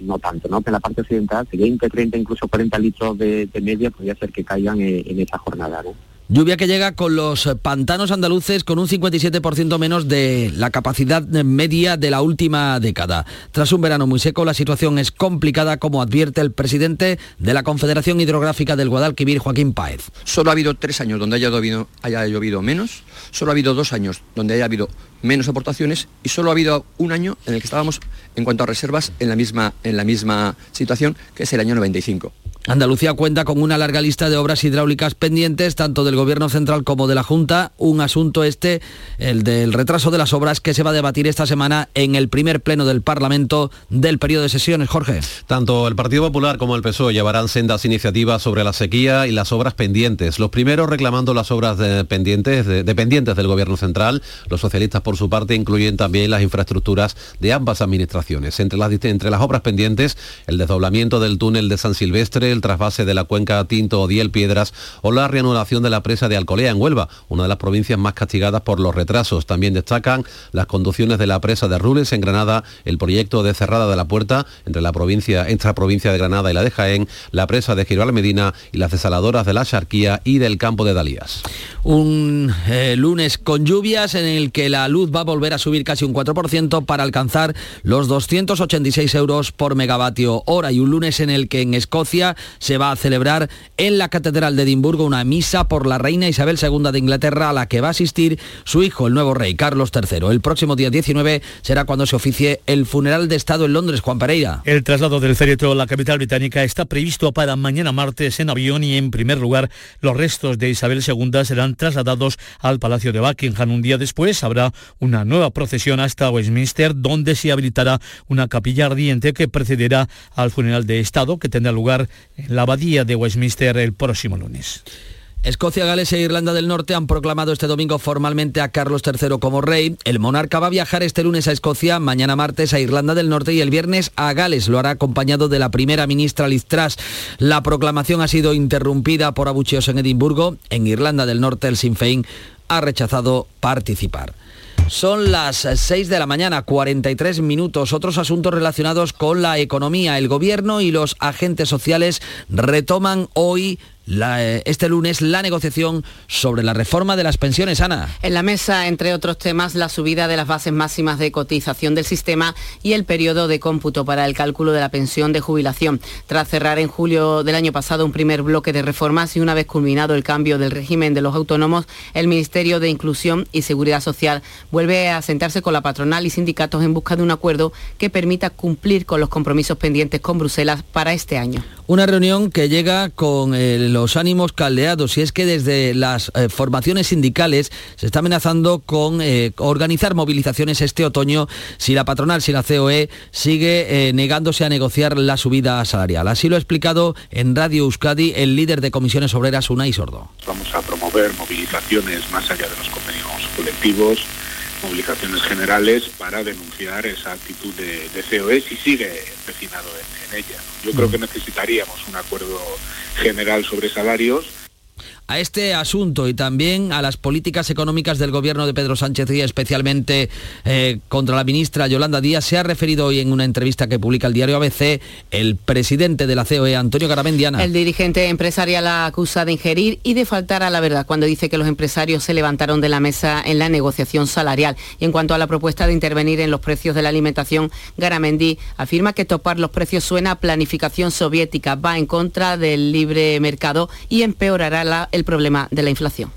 no tanto, ¿no? Que en la parte occidental, 20, 30, incluso 40 litros de, media podría ser que caigan en, en esa jornada, ¿no? Lluvia que llega con los pantanos andaluces con un 57% menos de la capacidad media de la última década. Tras un verano muy seco, la situación es complicada, como advierte el presidente de la Confederación Hidrográfica del Guadalquivir, Joaquín Páez. Solo ha habido tres años donde haya llovido, haya llovido menos, solo ha habido dos años donde haya habido menos aportaciones y solo ha habido un año en el que estábamos en cuanto a reservas en la misma, en la misma situación, que es el año 95. Andalucía cuenta con una larga lista de obras hidráulicas pendientes, tanto del Gobierno Central como de la Junta. Un asunto este, el del retraso de las obras, que se va a debatir esta semana en el primer pleno del Parlamento del periodo de sesiones. Jorge. Tanto el Partido Popular como el PSOE llevarán sendas iniciativas sobre la sequía y las obras pendientes. Los primeros reclamando las obras pendientes, dependientes del Gobierno Central. Los socialistas, por su parte, incluyen también las infraestructuras de ambas administraciones. Entre las, entre las obras pendientes, el desdoblamiento del túnel de San Silvestre, el trasvase de la cuenca Tinto o Diel Piedras o la reanudación de la presa de Alcolea en Huelva, una de las provincias más castigadas por los retrasos. También destacan las conducciones de la presa de Rules en Granada, el proyecto de cerrada de la puerta entre la provincia, entre la provincia de Granada y la de Jaén, la presa de Giral Medina y las desaladoras de la Charquía y del campo de Dalías. Un eh, lunes con lluvias en el que la luz va a volver a subir casi un 4% para alcanzar los 286 euros por megavatio hora y un lunes en el que en Escocia se va a celebrar en la Catedral de Edimburgo una misa por la reina Isabel II de Inglaterra a la que va a asistir su hijo, el nuevo rey Carlos III. El próximo día 19 será cuando se oficie el funeral de Estado en Londres, Juan Pereira. El traslado del féretro a la capital británica está previsto para mañana martes en avión y en primer lugar los restos de Isabel II serán trasladados al Palacio de Buckingham. Un día después habrá una nueva procesión hasta Westminster donde se habilitará una capilla ardiente que precederá al funeral de Estado que tendrá lugar la abadía de Westminster el próximo lunes. Escocia, Gales e Irlanda del Norte han proclamado este domingo formalmente a Carlos III como rey. El monarca va a viajar este lunes a Escocia, mañana martes a Irlanda del Norte y el viernes a Gales. Lo hará acompañado de la primera ministra Liz Truss. La proclamación ha sido interrumpida por abucheos en Edimburgo. En Irlanda del Norte el Sinn Féin ha rechazado participar. Son las 6 de la mañana, 43 minutos. Otros asuntos relacionados con la economía. El gobierno y los agentes sociales retoman hoy eh, este lunes la negociación sobre la reforma de las pensiones, Ana. En la mesa, entre otros temas, la subida de las bases máximas de cotización del sistema y el periodo de cómputo para el cálculo de la pensión de jubilación. Tras cerrar en julio del año pasado un primer bloque de reformas y una vez culminado el cambio del régimen de los autónomos, el Ministerio de Inclusión y Seguridad Social vuelve a sentarse con la patronal y sindicatos en busca de un acuerdo que permita cumplir con los compromisos pendientes con Bruselas para este año. Una reunión que llega con el los ánimos caldeados y es que desde las eh, formaciones sindicales se está amenazando con eh, organizar movilizaciones este otoño si la patronal, si la COE sigue eh, negándose a negociar la subida salarial. Así lo ha explicado en Radio Euskadi el líder de comisiones obreras, Unai Sordo. Vamos a promover movilizaciones más allá de los convenios colectivos movilizaciones generales para denunciar esa actitud de, COE si sigue empecinado en ella. Yo creo que necesitaríamos un acuerdo general sobre salarios a este asunto y también a las políticas económicas del gobierno de Pedro Sánchez y especialmente eh, contra la ministra Yolanda Díaz se ha referido hoy en una entrevista que publica el diario ABC el presidente de la COE, Antonio Garamendiana. El dirigente empresarial la acusa de ingerir y de faltar a la verdad cuando dice que los empresarios se levantaron de la mesa en la negociación salarial. Y en cuanto a la propuesta de intervenir en los precios de la alimentación, Garamendi afirma que topar los precios suena a planificación soviética, va en contra del libre mercado y empeorará la el problema de la inflación.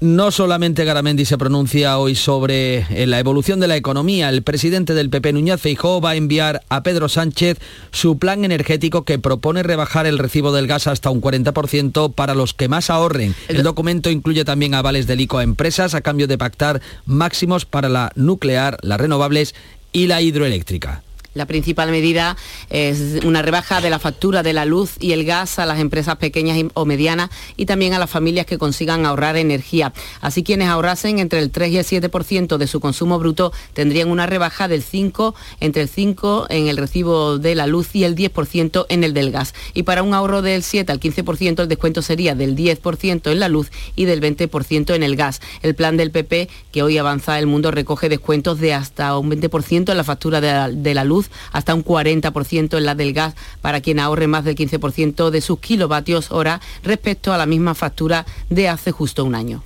No solamente Garamendi se pronuncia hoy sobre eh, la evolución de la economía, el presidente del PP Núñez Feijóo va a enviar a Pedro Sánchez su plan energético que propone rebajar el recibo del gas hasta un 40% para los que más ahorren. El documento incluye también avales del ICO a empresas a cambio de pactar máximos para la nuclear, las renovables y la hidroeléctrica. La principal medida es una rebaja de la factura de la luz y el gas a las empresas pequeñas o medianas y también a las familias que consigan ahorrar energía. Así quienes ahorrasen entre el 3 y el 7% de su consumo bruto tendrían una rebaja del 5, entre el 5 en el recibo de la luz y el 10% en el del gas. Y para un ahorro del 7 al 15% el descuento sería del 10% en la luz y del 20% en el gas. El plan del PP que hoy avanza el mundo recoge descuentos de hasta un 20% en la factura de la luz hasta un 40% en la del gas para quien ahorre más del 15% de sus kilovatios hora respecto a la misma factura de hace justo un año.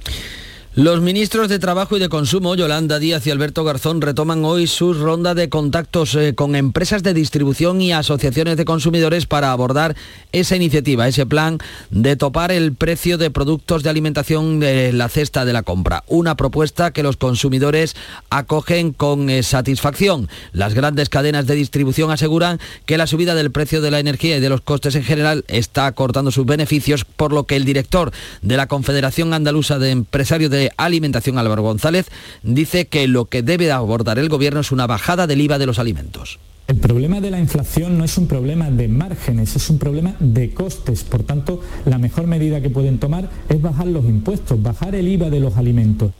Los ministros de Trabajo y de Consumo, Yolanda Díaz y Alberto Garzón, retoman hoy su ronda de contactos eh, con empresas de distribución y asociaciones de consumidores para abordar esa iniciativa, ese plan de topar el precio de productos de alimentación de la cesta de la compra. Una propuesta que los consumidores acogen con eh, satisfacción. Las grandes cadenas de distribución aseguran que la subida del precio de la energía y de los costes en general está cortando sus beneficios, por lo que el director de la Confederación Andaluza de Empresarios de Alimentación, Álvaro González, dice que lo que debe abordar el Gobierno es una bajada del IVA de los alimentos. El problema de la inflación no es un problema de márgenes, es un problema de costes. Por tanto, la mejor medida que pueden tomar es bajar los impuestos, bajar el IVA de los alimentos.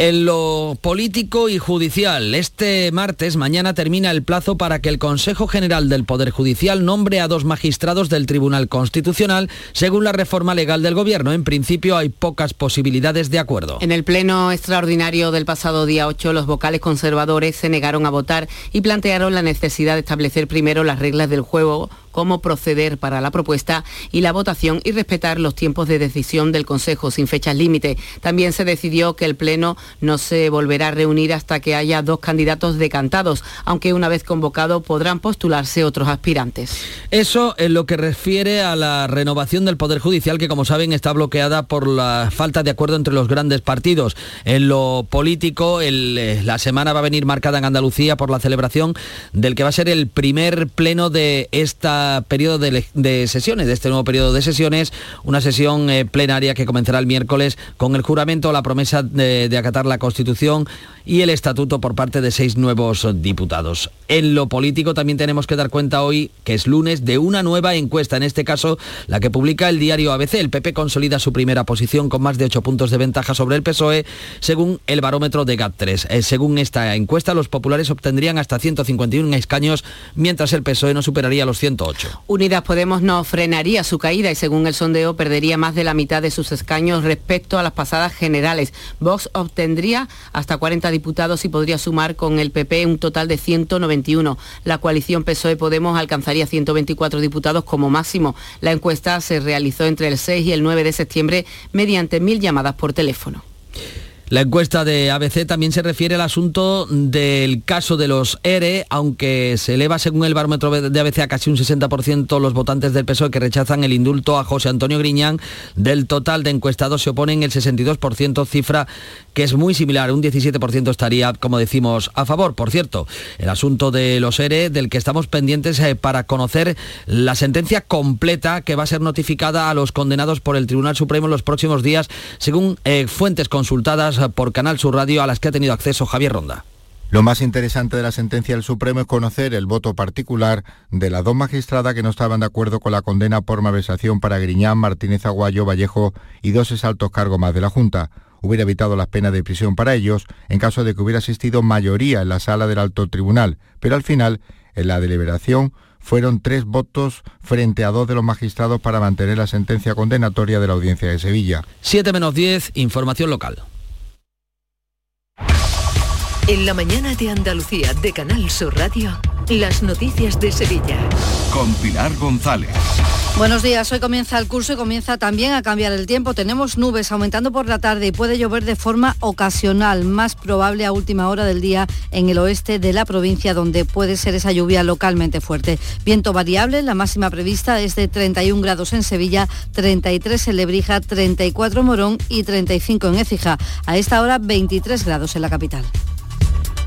En lo político y judicial, este martes, mañana termina el plazo para que el Consejo General del Poder Judicial nombre a dos magistrados del Tribunal Constitucional según la reforma legal del Gobierno. En principio hay pocas posibilidades de acuerdo. En el pleno extraordinario del pasado día 8, los vocales conservadores se negaron a votar y plantearon la necesidad de establecer primero las reglas del juego cómo proceder para la propuesta y la votación y respetar los tiempos de decisión del Consejo sin fechas límite. También se decidió que el Pleno no se volverá a reunir hasta que haya dos candidatos decantados, aunque una vez convocado podrán postularse otros aspirantes. Eso en lo que refiere a la renovación del Poder Judicial, que como saben está bloqueada por la falta de acuerdo entre los grandes partidos. En lo político, eh, la semana va a venir marcada en Andalucía por la celebración del que va a ser el primer pleno de esta periodo de, sesiones, de este nuevo periodo de sesiones, una sesión eh, plenaria que comenzará el miércoles con el juramento, la promesa de, acatar la Constitución y el estatuto por parte de seis nuevos diputados. En lo político también tenemos que dar cuenta hoy, que es lunes, de una nueva encuesta, en este caso la que publica el diario ABC. El PP consolida su primera posición con más de ocho puntos de ventaja sobre el PSOE, según el barómetro de GAT3. Eh, según esta encuesta, los populares obtendrían hasta 151 escaños, mientras el PSOE no superaría los 108. Unidas Podemos no frenaría su caída y según el sondeo perdería más de la mitad de sus escaños respecto a las pasadas generales. Vox obtendría hasta 40 diputados y podría sumar con el PP un total de 191. La coalición PSOE-Podemos alcanzaría 124 diputados como máximo. La encuesta se realizó entre el 6 y el 9 de septiembre mediante mil llamadas por teléfono. La encuesta de ABC también se refiere al asunto del caso de los ERE, aunque se eleva según el barómetro de ABC a casi un 60% los votantes del PSOE que rechazan el indulto a José Antonio Griñán. Del total de encuestados se oponen el 62%, cifra que es muy similar, un 17% estaría, como decimos, a favor. Por cierto, el asunto de los ERE, del que estamos pendientes eh, para conocer la sentencia completa que va a ser notificada a los condenados por el Tribunal Supremo en los próximos días, según eh, fuentes consultadas por Canal Sur Radio a las que ha tenido acceso Javier Ronda. Lo más interesante de la sentencia del Supremo es conocer el voto particular de las dos magistradas que no estaban de acuerdo con la condena por malversación para Griñán, Martínez Aguayo, Vallejo y dos exaltos cargos más de la Junta. Hubiera evitado las penas de prisión para ellos en caso de que hubiera existido mayoría en la sala del alto tribunal, pero al final, en la deliberación, fueron tres votos frente a dos de los magistrados para mantener la sentencia condenatoria de la audiencia de Sevilla. 7 menos 10, información local. En la mañana de Andalucía de Canal Sur Radio, las noticias de Sevilla. Con Pilar González. Buenos días, hoy comienza el curso y comienza también a cambiar el tiempo. Tenemos nubes aumentando por la tarde y puede llover de forma ocasional, más probable a última hora del día en el oeste de la provincia, donde puede ser esa lluvia localmente fuerte. Viento variable, la máxima prevista es de 31 grados en Sevilla, 33 en Lebrija, 34 en Morón y 35 en Écija. A esta hora 23 grados en la capital.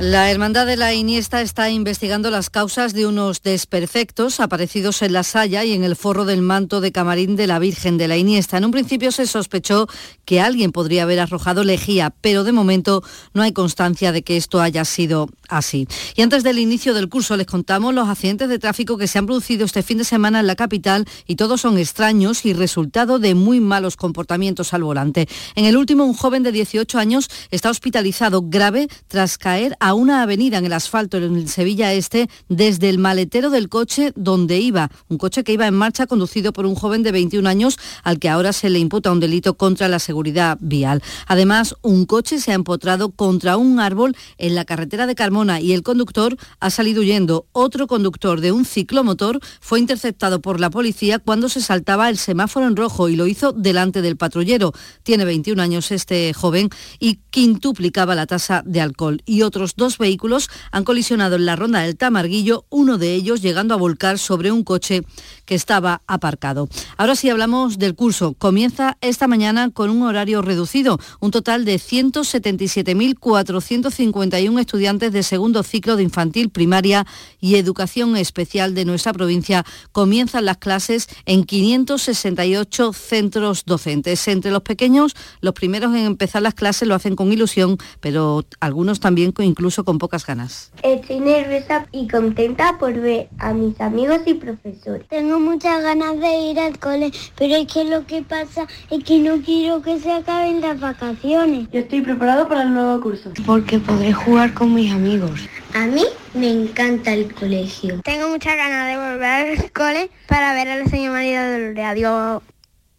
La Hermandad de la Iniesta está investigando las causas de unos desperfectos aparecidos en la saya y en el forro del manto de camarín de la Virgen de la Iniesta. En un principio se sospechó que alguien podría haber arrojado lejía, pero de momento no hay constancia de que esto haya sido así. Y antes del inicio del curso les contamos los accidentes de tráfico que se han producido este fin de semana en la capital y todos son extraños y resultado de muy malos comportamientos al volante. En el último, un joven de 18 años está hospitalizado grave tras caer a una avenida en el asfalto en Sevilla Este desde el maletero del coche donde iba, un coche que iba en marcha conducido por un joven de 21 años al que ahora se le imputa un delito contra la seguridad vial. Además, un coche se ha empotrado contra un árbol en la carretera de Carmona y el conductor ha salido huyendo. Otro conductor de un ciclomotor fue interceptado por la policía cuando se saltaba el semáforo en rojo y lo hizo delante del patrullero. Tiene 21 años este joven y quintuplicaba la tasa de alcohol. Y otros dos vehículos han colisionado en la ronda del Tamarguillo, uno de ellos llegando a volcar sobre un coche que estaba aparcado. Ahora sí hablamos del curso. Comienza esta mañana con un horario reducido. Un total de 177.451 estudiantes de segundo ciclo de infantil, primaria y educación especial de nuestra provincia comienzan las clases en 568 centros docentes. Entre los pequeños, los primeros en empezar las clases lo hacen con ilusión, pero algunos también con con pocas ganas. Estoy nerviosa y contenta por ver a mis amigos y profesores. Tengo muchas ganas de ir al cole, pero es que lo que pasa es que no quiero que se acaben las vacaciones. Yo estoy preparado para el nuevo curso. Porque podré jugar con mis amigos. A mí me encanta el colegio. Tengo muchas ganas de volver al cole para ver a la señora María de Adiós.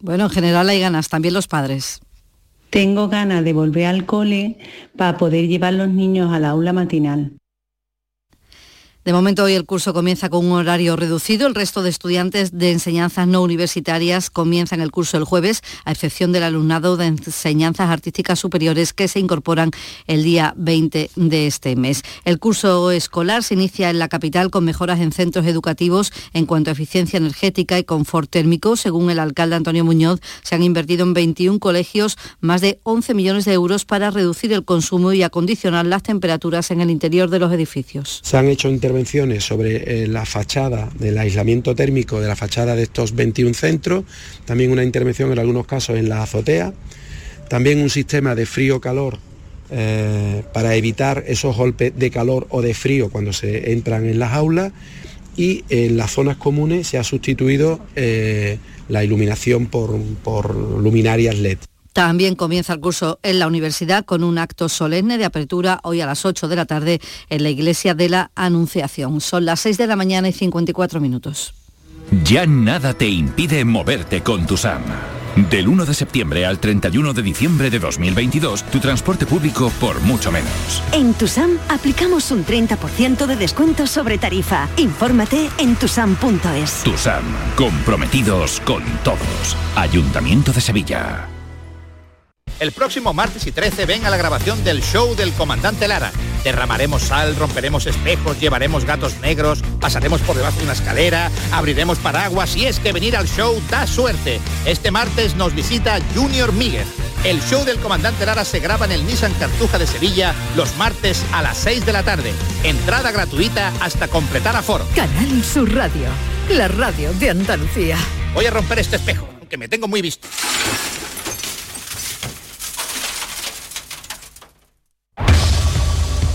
Bueno, en general hay ganas, también los padres. Tengo ganas de volver al cole para poder llevar los niños al aula matinal. De momento hoy el curso comienza con un horario reducido. El resto de estudiantes de enseñanzas no universitarias comienzan el curso el jueves, a excepción del alumnado de enseñanzas artísticas superiores que se incorporan el día 20 de este mes. El curso escolar se inicia en la capital con mejoras en centros educativos en cuanto a eficiencia energética y confort térmico. Según el alcalde Antonio Muñoz, se han invertido en 21 colegios más de 11 millones de euros para reducir el consumo y acondicionar las temperaturas en el interior de los edificios. Se han hecho intervenciones sobre eh, la fachada del aislamiento térmico de la fachada de estos 21 centros, también una intervención en algunos casos en la azotea, también un sistema de frío-calor eh, para evitar esos golpes de calor o de frío cuando se entran en las aulas y en las zonas comunes se ha sustituido eh, la iluminación por, por luminarias LED. También comienza el curso en la universidad con un acto solemne de apertura hoy a las 8 de la tarde en la iglesia de la Anunciación. Son las 6 de la mañana y 54 minutos. Ya nada te impide moverte con tu SAM. Del 1 de septiembre al 31 de diciembre de 2022, tu transporte público por mucho menos. En Tusam aplicamos un 30% de descuento sobre tarifa. Infórmate en tusam.es. TUSAM, comprometidos con todos. Ayuntamiento de Sevilla. El próximo martes y 13 ven a la grabación del show del comandante Lara. Derramaremos sal, romperemos espejos, llevaremos gatos negros, pasaremos por debajo de una escalera, abriremos paraguas y es que venir al show da suerte. Este martes nos visita Junior Míguez. El show del comandante Lara se graba en el Nissan Cartuja de Sevilla los martes a las 6 de la tarde. Entrada gratuita hasta completar aforo. Canal Sur Radio, la radio de Andalucía. Voy a romper este espejo, que me tengo muy visto.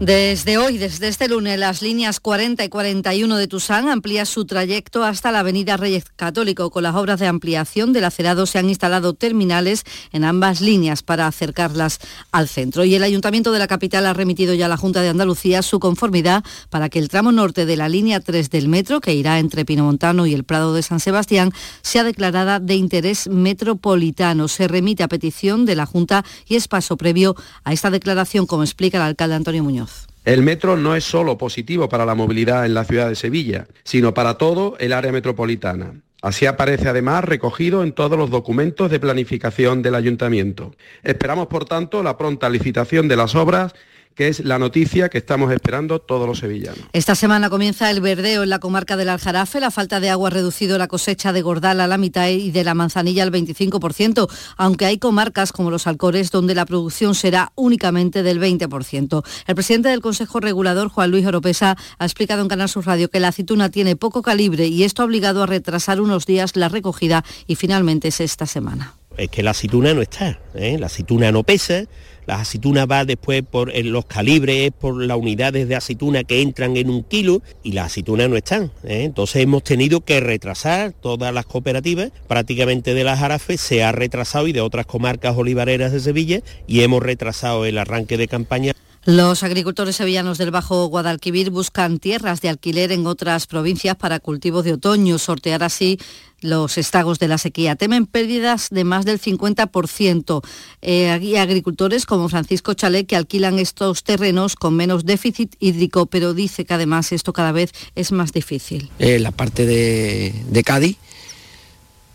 Desde hoy, desde este lunes, las líneas 40 y 41 de Tusán amplían su trayecto hasta la avenida Reyes Católico. Con las obras de ampliación del acerado se han instalado terminales en ambas líneas para acercarlas al centro. Y el Ayuntamiento de la capital ha remitido ya a la Junta de Andalucía su conformidad para que el tramo norte de la línea 3 del metro, que irá entre Pinomontano y el Prado de San Sebastián, sea declarada de interés metropolitano. Se remite a petición de la Junta y es paso previo a esta declaración, como explica el alcalde Antonio Muñoz. El metro no es solo positivo para la movilidad en la ciudad de Sevilla, sino para todo el área metropolitana. Así aparece además recogido en todos los documentos de planificación del ayuntamiento. Esperamos, por tanto, la pronta licitación de las obras que es la noticia que estamos esperando todos los sevillanos. Esta semana comienza el verdeo en la comarca del Aljarafe. La falta de agua ha reducido la cosecha de Gordal a la mitad y de la manzanilla al 25%, aunque hay comarcas como los Alcores donde la producción será únicamente del 20%. El presidente del Consejo Regulador, Juan Luis Oropesa, ha explicado en Canal Sur Radio que la aceituna tiene poco calibre y esto ha obligado a retrasar unos días la recogida y finalmente es esta semana. Es que la aceituna no está, ¿eh? la aceituna no pesa, la aceituna va después por eh, los calibres, por las unidades de aceituna que entran en un kilo y las aceitunas no están. ¿eh? Entonces hemos tenido que retrasar todas las cooperativas, prácticamente de las Jarafes se ha retrasado y de otras comarcas olivareras de Sevilla y hemos retrasado el arranque de campaña. Los agricultores sevillanos del Bajo Guadalquivir buscan tierras de alquiler en otras provincias para cultivos de otoño, sortear así los estragos de la sequía. Temen pérdidas de más del 50%. Eh, agricultores como Francisco Chalet que alquilan estos terrenos con menos déficit hídrico, pero dice que además esto cada vez es más difícil. Eh, la parte de, de Cádiz,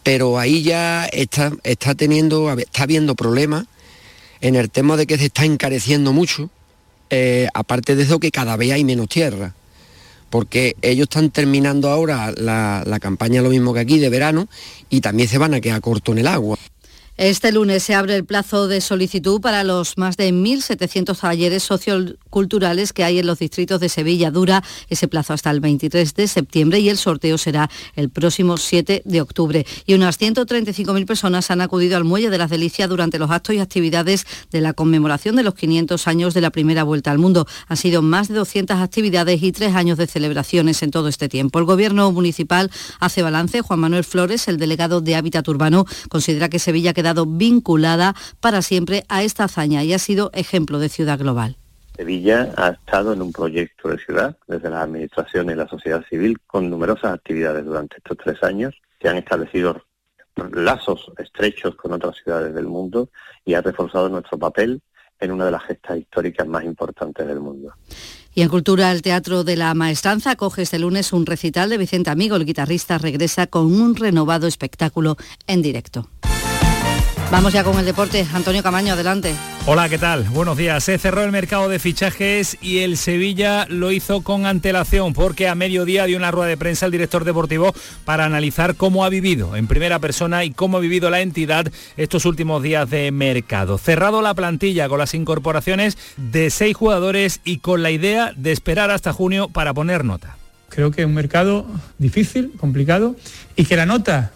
pero ahí ya está, está teniendo, está habiendo problemas en el tema de que se está encareciendo mucho, eh, aparte de eso que cada vez hay menos tierra porque ellos están terminando ahora la, la, campaña lo mismo que aquí de verano y también se van a quedar corto en el agua. Este lunes se abre el plazo de solicitud para los más de 1.700 talleres socioculturales que hay en los distritos de Sevilla. Dura ese plazo hasta el 23 de septiembre y el sorteo será el próximo 7 de octubre. Y unas 135.000 personas han acudido al Muelle de las Delicias durante los actos y actividades de la conmemoración de los 500 años de la primera vuelta al mundo. Han sido más de 200 actividades y tres años de celebraciones en todo este tiempo. El Gobierno municipal hace balance. Juan Manuel Flores, el delegado de Hábitat Urbano, considera que Sevilla ha quedado vinculada para siempre a esta hazaña y ha sido ejemplo de ciudad global. Sevilla ha estado en un proyecto de ciudad desde la administración y la sociedad civil con numerosas actividades durante estos tres años que han establecido lazos estrechos con otras ciudades del mundo y ha reforzado nuestro papel en una de las gestas históricas más importantes del mundo. Y en Cultura, el Teatro de la Maestranza acoge este lunes un recital de Vicente Amigo. El guitarrista regresa con un renovado espectáculo en directo. Vamos ya con el deporte. Antonio Camaño, adelante. Hola, ¿qué tal? Buenos días. Se cerró el mercado de fichajes y el Sevilla lo hizo con antelación porque a mediodía dio una rueda de prensa el director deportivo para analizar cómo ha vivido en primera persona y cómo ha vivido la entidad estos últimos días de mercado. Cerrado la plantilla con las incorporaciones de seis jugadores y con la idea de esperar hasta junio para poner nota. Creo que es un mercado difícil, complicado y que la nota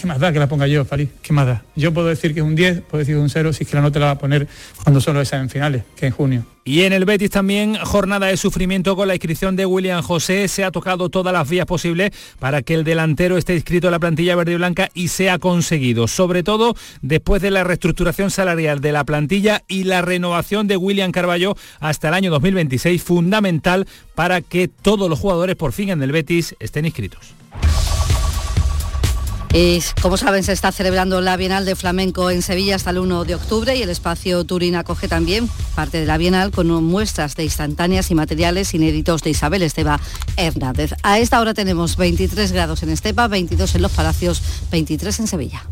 ¿Qué más da que la ponga yo, Farid? ¿Qué más da? Yo puedo decir que es un 10, puedo decir es un 0, si es que la nota la va a poner cuando son los exámenes finales, que en junio. Y en el Betis también jornada de sufrimiento con la inscripción de William José. Se ha tocado todas las vías posibles para que el delantero esté inscrito en la plantilla verde y blanca y se ha conseguido. Sobre todo después de la reestructuración salarial de la plantilla y la renovación de William Carballo hasta el año 2026, fundamental para que todos los jugadores por fin en el Betis estén inscritos. Como saben, se está celebrando la Bienal de Flamenco en Sevilla hasta el 1 de octubre y el espacio Turín acoge también parte de la Bienal con muestras de instantáneas y materiales inéditos de Isabel Esteba Hernández. A esta hora tenemos 23 grados en Estepa, 22 en Los Palacios, 23 en Sevilla.